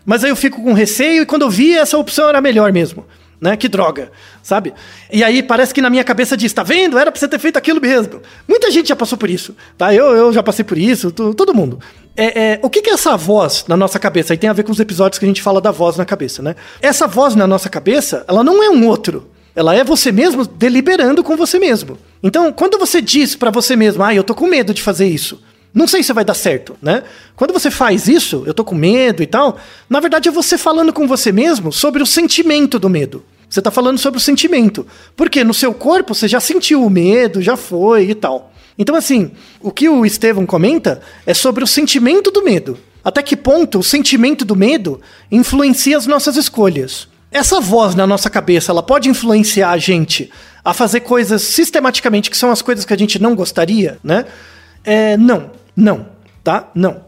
mas aí eu fico com receio e quando eu vi, essa opção era melhor mesmo. Né? Que droga, sabe? E aí parece que na minha cabeça diz: tá vendo? Era pra você ter feito aquilo mesmo. Muita gente já passou por isso, tá? Eu, eu já passei por isso, todo mundo. É, é, o que, que é essa voz na nossa cabeça? Aí tem a ver com os episódios que a gente fala da voz na cabeça, né? Essa voz na nossa cabeça, ela não é um outro. Ela é você mesmo deliberando com você mesmo. Então, quando você diz para você mesmo, ah, eu tô com medo de fazer isso, Não sei se vai dar certo, né? Quando você faz isso, eu tô com medo e tal, na verdade é você falando com você mesmo sobre o sentimento do medo. Você tá falando sobre o sentimento. Porque no seu corpo você já sentiu o medo, já foi e tal. Então, assim, o que o Estevão comenta é sobre o sentimento do medo. Até que ponto o sentimento do medo influencia as nossas escolhas. Essa voz na nossa cabeça, ela pode influenciar a gente a fazer coisas sistematicamente que são as coisas que a gente não gostaria, né? É, não, não, tá? Não.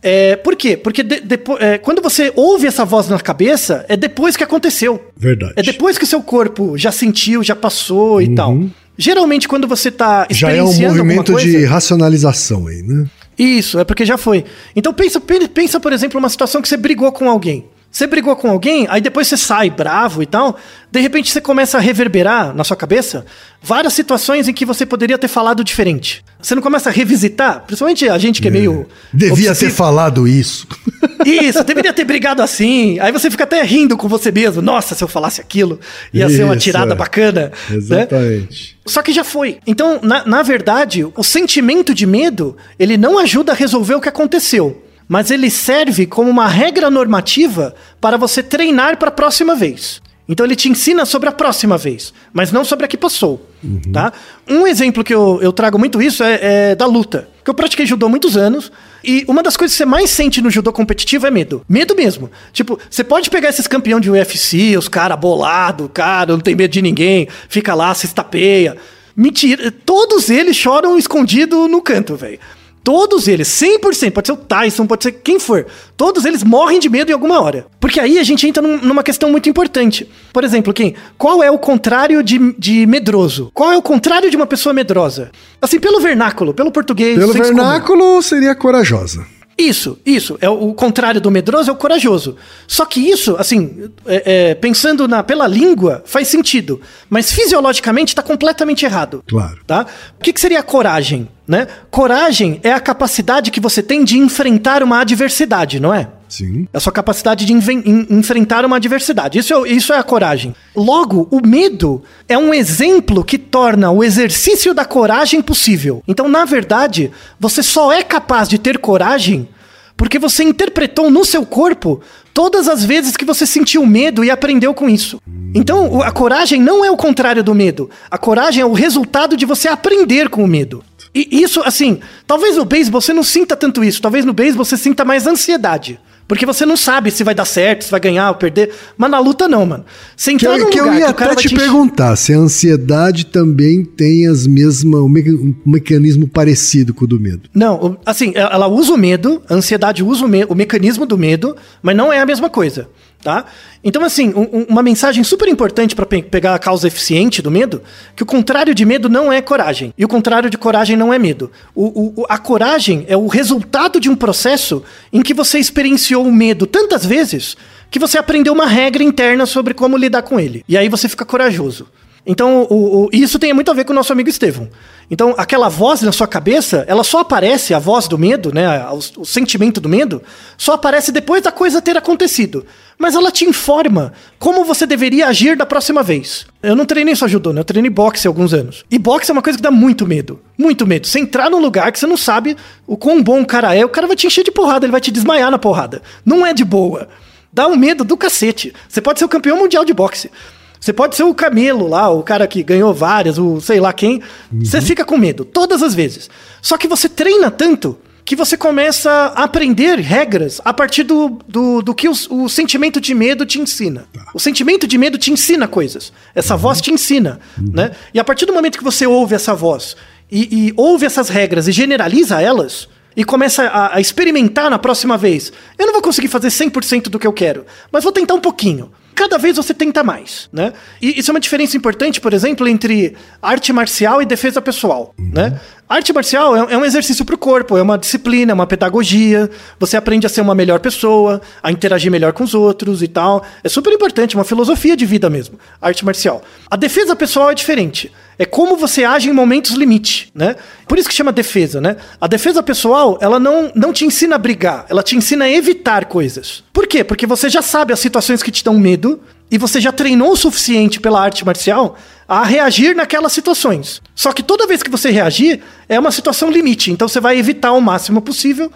É, por quê? Porque de, é, quando você ouve essa voz na cabeça, é depois que aconteceu.
Verdade.
É depois que seu corpo já sentiu, já passou e uhum. tal. Geralmente, quando você tá
Já é um movimento coisa, de racionalização aí, né?
Isso, é porque já foi. Então pensa, pensa, por exemplo, uma situação que você brigou com alguém. Você brigou com alguém, aí depois você sai bravo e tal, de repente você começa a reverberar na sua cabeça várias situações em que você poderia ter falado diferente. Você não começa a revisitar, principalmente a gente que é, é meio.
Devia obsessivo. ter falado isso.
Isso, deveria ter brigado assim. Aí você fica até rindo com você mesmo. Nossa, se eu falasse aquilo, ia isso, ser uma tirada é. bacana.
Né? Exatamente.
Né? Só que já foi. Então, na, na verdade, o sentimento de medo, ele não ajuda a resolver o que aconteceu mas ele serve como uma regra normativa para você treinar para a próxima vez. Então ele te ensina sobre a próxima vez, mas não sobre a que passou. Uhum. Tá? Um exemplo que eu, eu trago muito isso é, é, da luta. Que eu pratiquei judô há muitos anos. E uma das coisas que você mais sente no judô competitivo é medo. Medo mesmo. Tipo, você pode pegar esses campeão de UFC, os cara bolado, cara, não tem medo de ninguém, fica lá, se estapeia. Mentira, todos eles choram escondido no canto, velho. Todos eles, 100%, pode ser o Tyson, pode ser quem for, todos eles morrem de medo em alguma hora. Porque aí a gente entra num, numa questão muito importante. Por exemplo, quem? Qual é o contrário de, de medroso? Qual é o contrário de uma pessoa medrosa? Assim, pelo vernáculo, pelo português.
Pelo vernáculo comum. seria corajosa.
Isso, isso. É o, contrário do medroso é o corajoso. Só que isso, assim, é, é, pensando na, pela língua, faz sentido. Mas fisiologicamente está completamente errado.
Claro.
Tá? O que, que seria a coragem? Né? Coragem é a capacidade que você tem de enfrentar uma adversidade, não é?
Sim.
É a sua capacidade de enfrentar uma adversidade. Isso é, isso é a coragem. Logo, o medo é um exemplo que torna o exercício da coragem possível. Então, na verdade, você só é capaz de ter coragem porque você interpretou no seu corpo todas as vezes que você sentiu medo e aprendeu com isso. Então, a coragem não é o contrário do medo. A coragem é o resultado de você aprender com o medo. E isso, assim, talvez no beisebol você não sinta tanto isso. Talvez no beisebol você sinta mais ansiedade. Porque você não sabe se vai dar certo, se vai ganhar ou perder. Mas na luta não, mano. Você
entrar que, que eu ia até te, te perguntar se a ansiedade também tem as mesmas um, um mecanismo parecido com o do medo.
Não, assim, ela usa o medo, a ansiedade usa o, me o mecanismo do medo, mas não é a mesma coisa. Tá? Então, assim, um, uma mensagem super importante para pe pegar a causa eficiente do medo, que o contrário de medo não é coragem, e o contrário de coragem não é medo. O, o, a coragem é o resultado de um processo em que você experienciou o medo tantas vezes que você aprendeu uma regra interna sobre como lidar com ele. E aí você fica corajoso. Então, o, o, isso tem muito a ver com o nosso amigo Estevão. Então, aquela voz na sua cabeça, ela só aparece, a voz do medo, né, o, o, sentimento do medo, só aparece depois da coisa ter acontecido. Mas ela te informa como você deveria agir da próxima vez. Eu não treinei só judô, né? Eu treinei boxe há alguns anos. E boxe é uma coisa que dá muito medo. Muito medo. Você entrar num lugar que você não sabe o quão bom o cara é, o cara vai te encher de porrada, ele vai te desmaiar na porrada. Não é de boa. Dá um medo do cacete. Você pode ser o campeão mundial de boxe. Você pode ser o Camelo lá, o cara que ganhou várias, o sei lá quem. Uhum. Você fica com medo, todas as vezes. Só que você treina tanto que você começa a aprender regras a partir do, do, do que o, o, sentimento de medo te ensina. Tá. O sentimento de medo te ensina coisas. Essa uhum. voz te ensina. Uhum. Né? E a partir do momento que você ouve essa voz e, e ouve essas regras e generaliza elas, e começa a, a, experimentar na próxima vez. Eu não vou conseguir fazer 100% do que eu quero, mas vou tentar um pouquinho cada vez você tenta mais, né? E isso é uma diferença importante, por exemplo, entre arte marcial e defesa pessoal, uhum. né? arte marcial é, é um exercício para o corpo, é uma disciplina, é uma pedagogia. Você aprende a ser uma melhor pessoa, a interagir melhor com os outros e tal. É super importante, uma filosofia de vida mesmo, arte marcial. A defesa pessoal é diferente. É como você age em momentos limite, né? Por isso que chama defesa, né? A defesa pessoal, ela não, não te ensina a brigar, ela te ensina a evitar coisas. Por quê? Porque você já sabe as situações que te dão medo e você já treinou o suficiente pela arte marcial a reagir naquelas situações. Só que toda vez que você reagir, é uma situação limite. Então você vai evitar o máximo possível.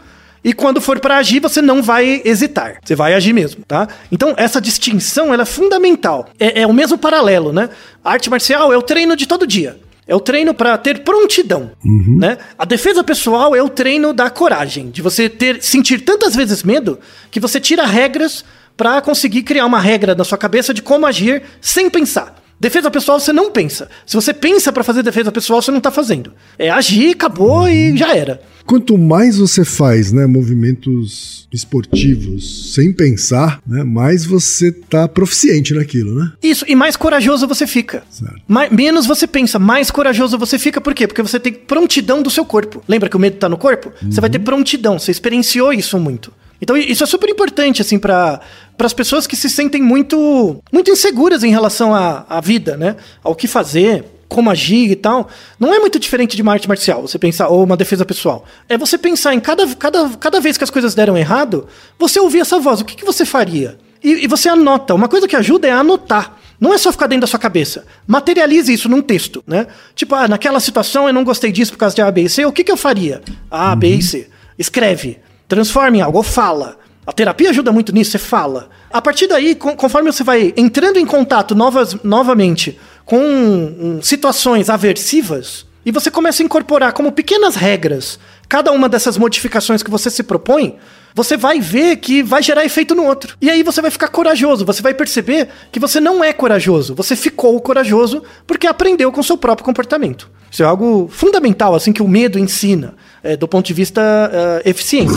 E quando for para agir, você não vai hesitar. Você vai agir mesmo, tá? Então, essa distinção ela é fundamental. É, é o mesmo paralelo, né? A arte marcial é o treino de todo dia. É o treino para ter prontidão, uhum. né? A defesa pessoal é o treino da coragem, de você ter sentir tantas vezes medo que você tira regras para conseguir criar uma regra na sua cabeça de como agir sem pensar. Defesa pessoal você não pensa. Se você pensa para fazer defesa pessoal, você não tá fazendo. É agir, acabou e já era.
Quanto mais você faz, né, movimentos esportivos sem pensar, né, mais você tá proficiente naquilo, né?
Isso, e mais corajoso você fica. Mais, menos você pensa, mais corajoso você fica. Por quê? Porque você tem prontidão do seu corpo. Lembra que o medo tá no corpo? Uhum. Você vai ter prontidão, você experienciou isso muito. Então isso é super importante, assim, para as pessoas que se sentem muito, muito inseguras em relação à, à vida, né? Ao que fazer, como agir e tal. Não é muito diferente de uma arte marcial, você pensar, ou uma defesa pessoal. É você pensar em cada, cada, cada vez que as coisas deram errado, você ouvir essa voz, o que, que você faria? E, e você anota. Uma coisa que ajuda é anotar. Não é só ficar dentro da sua cabeça. Materialize isso num texto, né? Tipo, ah, naquela situação eu não gostei disso por causa de A, B e C, o que, que eu faria? A. B e C. Escreve. Transforma em algo, ou fala. A terapia ajuda muito nisso, você fala. A partir daí, conforme você vai entrando em contato novas, novamente com um, situações aversivas, e você começa a incorporar como pequenas regras cada uma dessas modificações que você se propõe, você vai ver que vai gerar efeito no outro. E aí você vai ficar corajoso, você vai perceber que você não é corajoso, você ficou corajoso porque aprendeu com seu próprio comportamento. Isso é algo fundamental, assim, que o medo ensina, é, do ponto de vista uh, eficiente.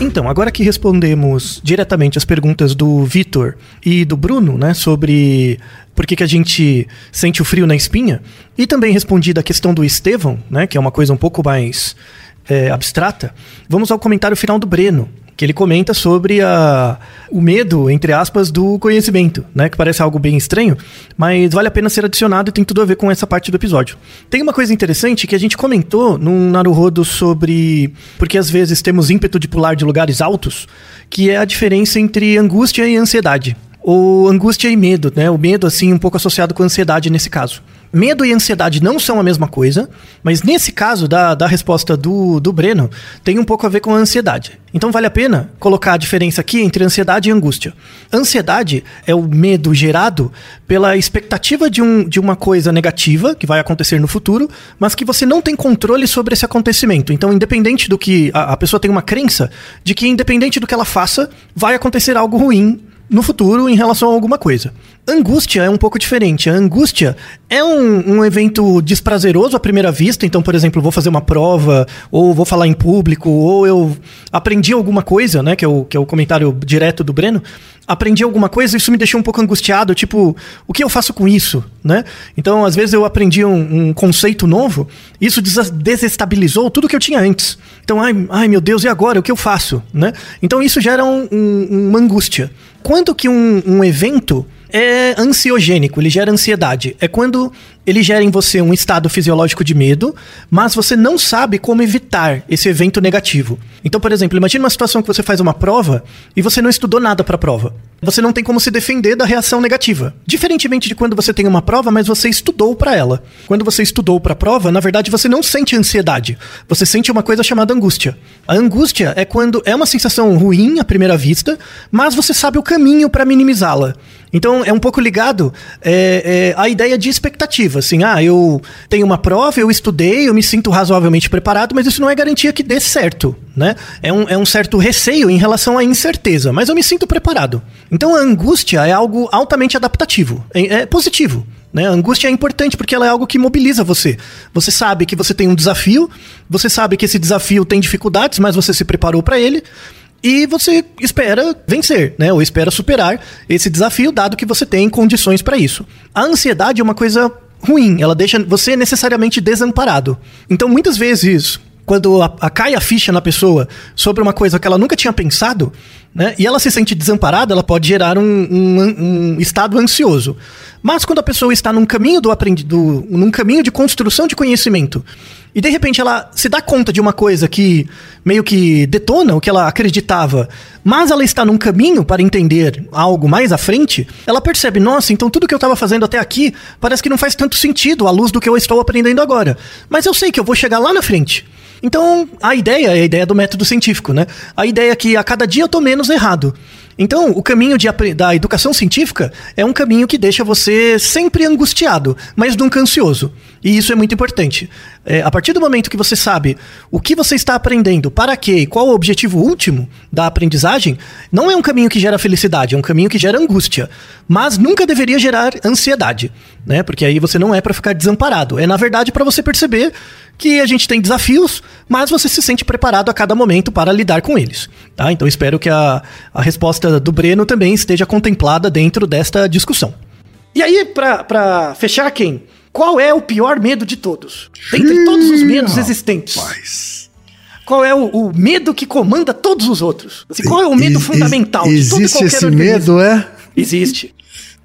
Então, agora que respondemos diretamente as perguntas do Vitor e do Bruno, né, sobre por que, que a gente sente o frio na espinha, e também respondi da questão do Estevão, né, que é uma coisa um pouco mais é, abstrata, vamos ao comentário final do Breno, que ele comenta sobre a, o medo, entre aspas, do conhecimento, né? Que parece algo bem estranho, mas vale a pena ser adicionado e tem tudo a ver com essa parte do episódio. Tem uma coisa interessante que a gente comentou num Naruhodo sobre porque às vezes temos ímpeto de pular de lugares altos, que é a diferença entre angústia e ansiedade. Ou angústia e medo, né? O medo, assim, um pouco associado com ansiedade nesse caso. Medo e ansiedade não são a mesma coisa, mas nesse caso da, da resposta do, do Breno, tem um pouco a ver com a ansiedade. Então vale a pena colocar a diferença aqui entre ansiedade e angústia. Ansiedade é o medo gerado pela expectativa de, um, de uma coisa negativa que vai acontecer no futuro, mas que você não tem controle sobre esse acontecimento. Então, independente do que. A, a pessoa tem uma crença de que, independente do que ela faça, vai acontecer algo ruim no futuro em relação a alguma coisa. Angústia é um pouco diferente. A angústia é um, um, evento desprazeroso à primeira vista. Então, por exemplo, vou fazer uma prova, ou vou falar em público, ou eu aprendi alguma coisa, né? Que é o, que é o comentário direto do Breno. Aprendi alguma coisa, isso me deixou um pouco angustiado. Tipo, o que eu faço com isso, né? Então, às vezes eu aprendi um, um conceito novo, isso desestabilizou tudo que eu tinha antes. Então, ai, ai meu Deus, e agora? O que eu faço, né? Então, isso gera um, uma angústia. Quanto que um, um evento é ansiogênico, ele gera ansiedade. É quando ele gera em você um estado fisiológico de medo, mas você não sabe como evitar esse evento negativo. Então, por exemplo, imagine uma situação que você faz uma prova e você não estudou nada para a prova. Você não tem como se defender da reação negativa. Diferentemente de quando você tem uma prova, mas você estudou para ela. Quando você estudou para a prova, na verdade você não sente ansiedade. Você sente uma coisa chamada angústia. A angústia é quando é uma sensação ruim à primeira vista, mas você sabe o caminho para minimizá-la. Então é um pouco ligado é, é, à ideia de expectativa. Assim, ah, eu tenho uma prova, eu estudei, eu me sinto razoavelmente preparado, mas isso não é garantia que dê certo. Né? É, um, é um certo receio em relação à incerteza, mas eu me sinto preparado. Então a angústia é algo altamente adaptativo, é, é positivo. Né? A angústia é importante porque ela é algo que mobiliza você. Você sabe que você tem um desafio, você sabe que esse desafio tem dificuldades, mas você se preparou para ele e você espera vencer, né? Ou espera superar esse desafio, dado que você tem condições para isso. A ansiedade é uma coisa ruim, ela deixa você necessariamente desamparado. Então, muitas vezes, quando a, a, cai a ficha na pessoa sobre uma coisa que ela nunca tinha pensado, né? E ela se sente desamparada, ela pode gerar um, um, um estado ansioso. Mas quando a pessoa está num caminho do aprendido, num caminho de construção de conhecimento, e de repente ela se dá conta de uma coisa que meio que detona o que ela acreditava, mas ela está num caminho para entender algo mais à frente, ela percebe, nossa, então tudo que eu estava fazendo até aqui parece que não faz tanto sentido à luz do que eu estou aprendendo agora. Mas eu sei que eu vou chegar lá na frente. Então, a ideia é a ideia do método científico, né? A ideia é que a cada dia eu tô menos errado. Então, o caminho de, da educação científica é um caminho que deixa você sempre angustiado, mas nunca ansioso. E isso é muito importante. É, a partir do momento que você sabe o que você está aprendendo, para quê e qual o objetivo último da aprendizagem, não é um caminho que gera felicidade, é um caminho que gera angústia. Mas nunca deveria gerar ansiedade, né? Porque aí você não é para ficar desamparado. É, na verdade, para você perceber que a gente tem desafios, mas você se sente preparado a cada momento para lidar com eles. Tá? Então espero que a, a resposta do Breno também esteja contemplada dentro desta discussão. E aí, para fechar, quem? Qual é o pior medo de todos? Dentre todos os medos existentes. Rapaz. Qual é o, o, medo que comanda todos os outros? Assim, qual é o medo fundamental
de todo Existe esse organismo? medo, é?
Existe.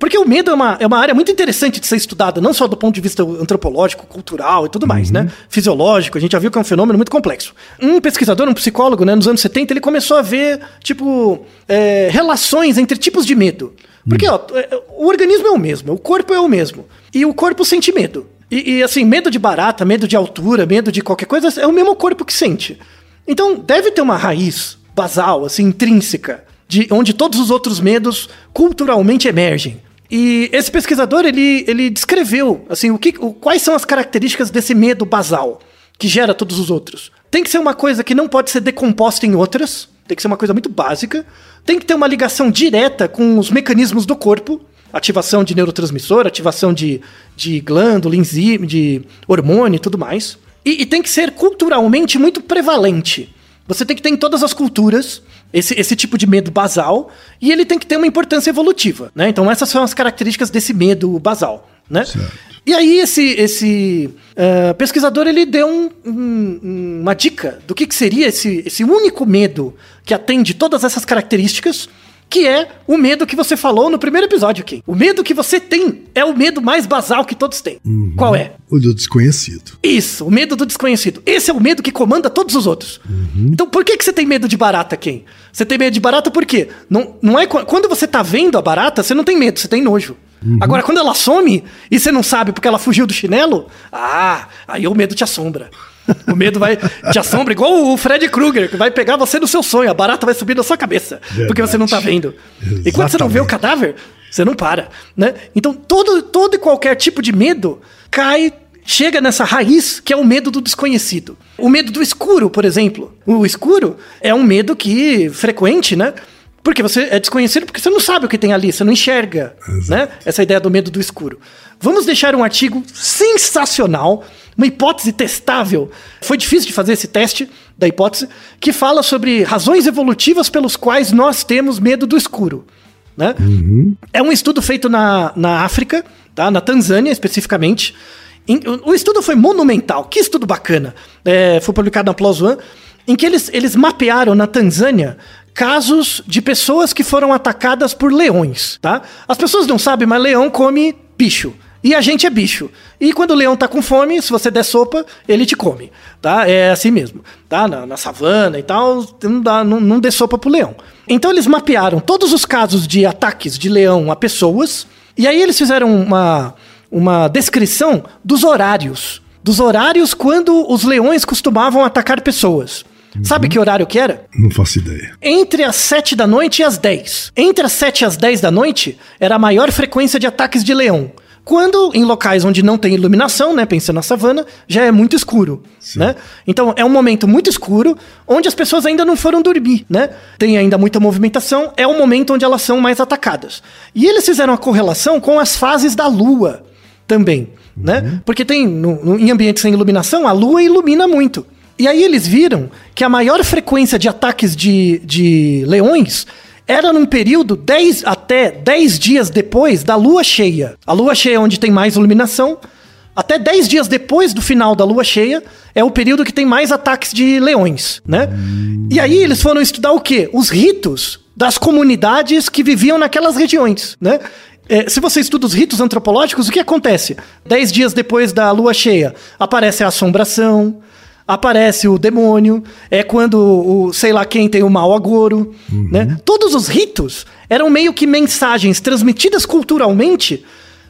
Porque o medo é uma, é uma área muito interessante de ser estudada, não só do ponto de vista antropológico, cultural e tudo mais, né? uhum. né? Fisiológico, a gente já viu que é um fenômeno muito complexo. Um pesquisador, um psicólogo, né, nos anos 70, ele começou a ver, tipo, é, relações entre tipos de medo. Porque, uhum. ó, é, o organismo é o mesmo, o corpo é o mesmo. E o corpo sente medo. E, e, assim, medo de barata, medo de altura, medo de qualquer coisa, é o mesmo corpo que sente. Então, deve ter uma raiz basal, assim, intrínseca, de onde todos os outros medos culturalmente emergem. E esse pesquisador, ele, ele descreveu, assim, o que, o, quais são as características desse medo basal que gera todos os outros. Tem que ser uma coisa que não pode ser decomposta em outras, tem que ser uma coisa muito básica, tem que ter uma ligação direta com os mecanismos do corpo, ativação de neurotransmissor, ativação de, de glândula, enzima, de hormônio e tudo mais. E, e tem que ser culturalmente muito prevalente. Você tem que ter em todas as culturas esse, esse tipo de medo basal e ele tem que ter uma importância evolutiva, né? Então essas são as características desse medo basal, né? Certo. E aí esse, esse uh, pesquisador ele deu um, um, uma dica do que, que seria esse, esse único medo que atende todas essas características que é o medo que você falou no primeiro episódio aqui. O medo que você tem é o medo mais basal que todos têm. Uhum. Qual é?
O do desconhecido.
Isso, o medo do desconhecido. Esse é o medo que comanda todos os outros. Uhum. Então, por que, que você tem medo de barata, quem? Você tem medo de barata por quê? Não, não é quando você tá vendo a barata, você não tem medo, você tem nojo. Uhum. Agora, quando ela some e você não sabe porque ela fugiu do chinelo, ah, aí o medo te assombra. O medo vai te assombra, igual o Fred Krueger, que vai pegar você no seu sonho. A barata vai subir na sua cabeça, Verdade. porque você não tá vendo. Exatamente. E quando você não vê o cadáver, você não para, né? Então, todo, todo e qualquer tipo de medo cai chega nessa raiz que é o medo do desconhecido. O medo do escuro, por exemplo. O escuro é um medo que frequente, né? Porque você é desconhecido porque você não sabe o que tem ali, você não enxerga, Exato. né? Essa ideia do medo do escuro. Vamos deixar um artigo sensacional uma hipótese testável. Foi difícil de fazer esse teste da hipótese, que fala sobre razões evolutivas pelos quais nós temos medo do escuro. Né? Uhum. É um estudo feito na, na África, tá? na Tanzânia especificamente. O estudo foi monumental, que estudo bacana. É, foi publicado na PLOS ONE, em que eles, eles mapearam na Tanzânia casos de pessoas que foram atacadas por leões, tá? As pessoas não sabem, mas leão come bicho. E a gente é bicho. E quando o leão tá com fome, se você der sopa, ele te come. Tá? É assim mesmo. Tá? Na, na savana e tal, não, dá, não, não dê sopa pro leão. Então eles mapearam todos os casos de ataques de leão a pessoas. E aí eles fizeram uma, uma descrição dos horários. Dos horários quando os leões costumavam atacar pessoas. Uhum. Sabe que horário que era?
Não faço ideia.
Entre as 7 da noite e as 10. Entre as 7 e as 10 da noite era a maior frequência de ataques de leão. Quando em locais onde não tem iluminação, né, pensando na savana, já é muito escuro, Sim. né? Então é um momento muito escuro, onde as pessoas ainda não foram dormir, né? Tem ainda muita movimentação, é o momento onde elas são mais atacadas. E eles fizeram a correlação com as fases da lua também, né? uhum. né? Porque tem no, no, em ambientes sem iluminação, a lua ilumina muito. E aí eles viram que a maior frequência de ataques de, de leões era num período 10 até 10 dias depois da lua cheia. A lua cheia é onde tem mais iluminação. Até 10 dias depois do final da lua cheia é o período que tem mais ataques de leões, né? E aí eles foram estudar o quê? Os ritos das comunidades que viviam naquelas regiões, né? É, se você estuda os ritos antropológicos, o que acontece? Dez dias depois da lua cheia, aparece a assombração, aparece o demônio, é quando o sei lá quem tem o mau agouro, uhum. né? Todos os ritos eram meio que mensagens transmitidas culturalmente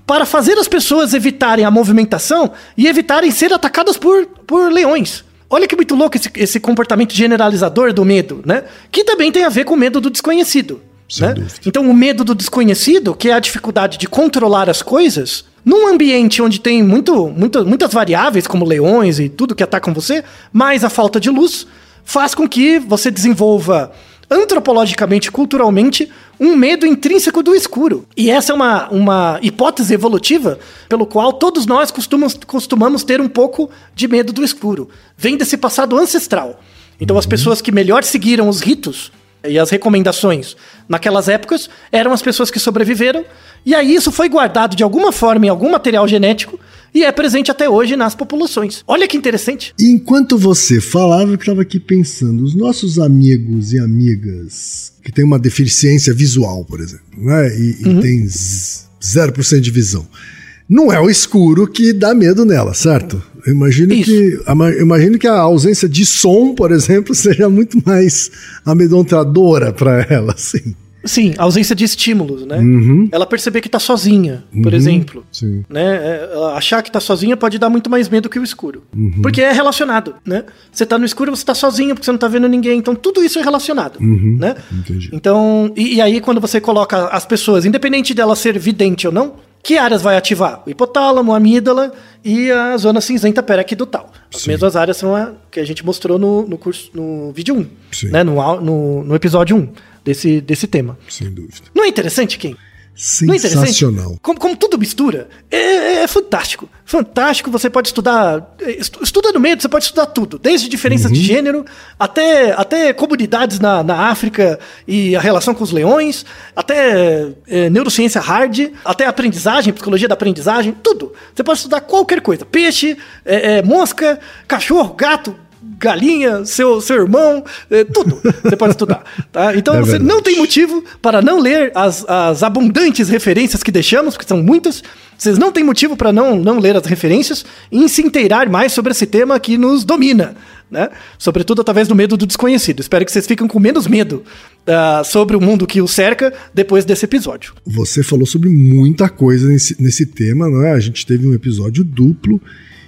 para fazer as pessoas evitarem a movimentação e evitarem ser atacadas por, por leões. Olha que muito louco esse, esse comportamento generalizador do medo, né? Que também tem a ver com o medo do desconhecido. Né? Então, o medo do desconhecido, que é a dificuldade de controlar as coisas, num ambiente onde tem muito, muito, muitas variáveis, como leões e tudo que atacam você, mais a falta de luz, faz com que você desenvolva antropologicamente, culturalmente, um medo intrínseco do escuro. E essa é uma, uma hipótese evolutiva pelo qual todos nós costumamos, costumamos ter um pouco de medo do escuro. Vem desse passado ancestral. Então, as pessoas que melhor seguiram os ritos e as recomendações naquelas épocas eram as pessoas que sobreviveram, e aí isso foi guardado de alguma forma em algum material genético e é presente até hoje nas populações. Olha que interessante.
Enquanto você falava, eu estava aqui pensando, os nossos amigos e amigas que têm uma deficiência visual, por exemplo, né? E, e uhum. tem 0% de visão. Não é o escuro que dá medo nela, certo? Eu imagino, que, imagino que a ausência de som, por exemplo, seja muito mais amedrontadora para ela, assim.
Sim, a ausência de estímulos, né? Uhum. Ela perceber que tá sozinha, por uhum. exemplo. Sim. Né? É, achar que tá sozinha pode dar muito mais medo que o escuro. Uhum. Porque é relacionado, né? Você tá no escuro, você tá sozinho, porque você não tá vendo ninguém. Então tudo isso é relacionado, uhum. né? Entendi. Então, e, e aí quando você coloca as pessoas, independente dela ser vidente ou não, que áreas vai ativar? O hipotálamo, a amígdala e a zona cinzenta periaquidutal. As Sim. mesmas áreas são a que a gente mostrou no, no curso, no vídeo 1, né? no, no, no episódio 1 desse, desse tema.
Sem dúvida.
Não é interessante, Kim?
Sensacional.
É como, como, tudo mistura, é, é, é, fantástico. Fantástico, você pode estudar. Estuda no meio, você pode estudar tudo, desde diferenças uhum. de gênero, até, até comunidades na, na África e a relação com os leões, até é, neurociência hard, até aprendizagem, psicologia da aprendizagem, tudo. Você pode estudar qualquer coisa: peixe, é, é, mosca, cachorro, gato, galinha, seu, seu irmão, é, tudo você pode estudar. Tá? Então é você não tem motivo para não ler as, as abundantes referências que deixamos, porque são muitas. Vocês não têm motivo para não, não ler as referências e se inteirar mais sobre esse tema que nos domina. Né? Sobretudo através do medo do desconhecido. Espero que vocês fiquem com menos medo uh, sobre o mundo que o cerca depois desse episódio.
Você falou sobre muita coisa nesse, nesse tema, não é? A gente teve um episódio duplo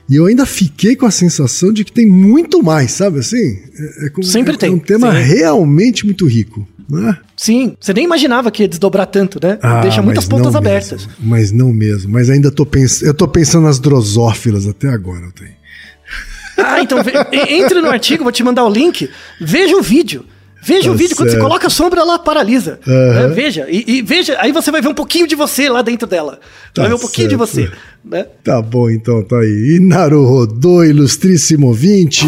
e eu ainda fiquei com a sensação de que tem muito mais, sabe assim?
É, é como, Sempre
é,
tem.
É um tema Sim. realmente muito rico. Né?
Sim, você nem imaginava que ia desdobrar tanto, né? Ah, Deixa muitas pontas abertas.
Mesmo, mas não mesmo. Mas ainda tô pensando. Eu tô pensando nas drosófilas até agora, eu tenho.
Ah, então entre no artigo, vou te mandar o link. Veja o vídeo. Veja tá o vídeo, certo. quando você coloca a sombra, ela paralisa. Uhum. Né? Veja, e, e, veja, aí você vai ver um pouquinho de você lá dentro dela. Tá vai ver um pouquinho certo. de você. Né?
Tá bom, então, tá aí. Inaruhodô, ilustríssimo 20.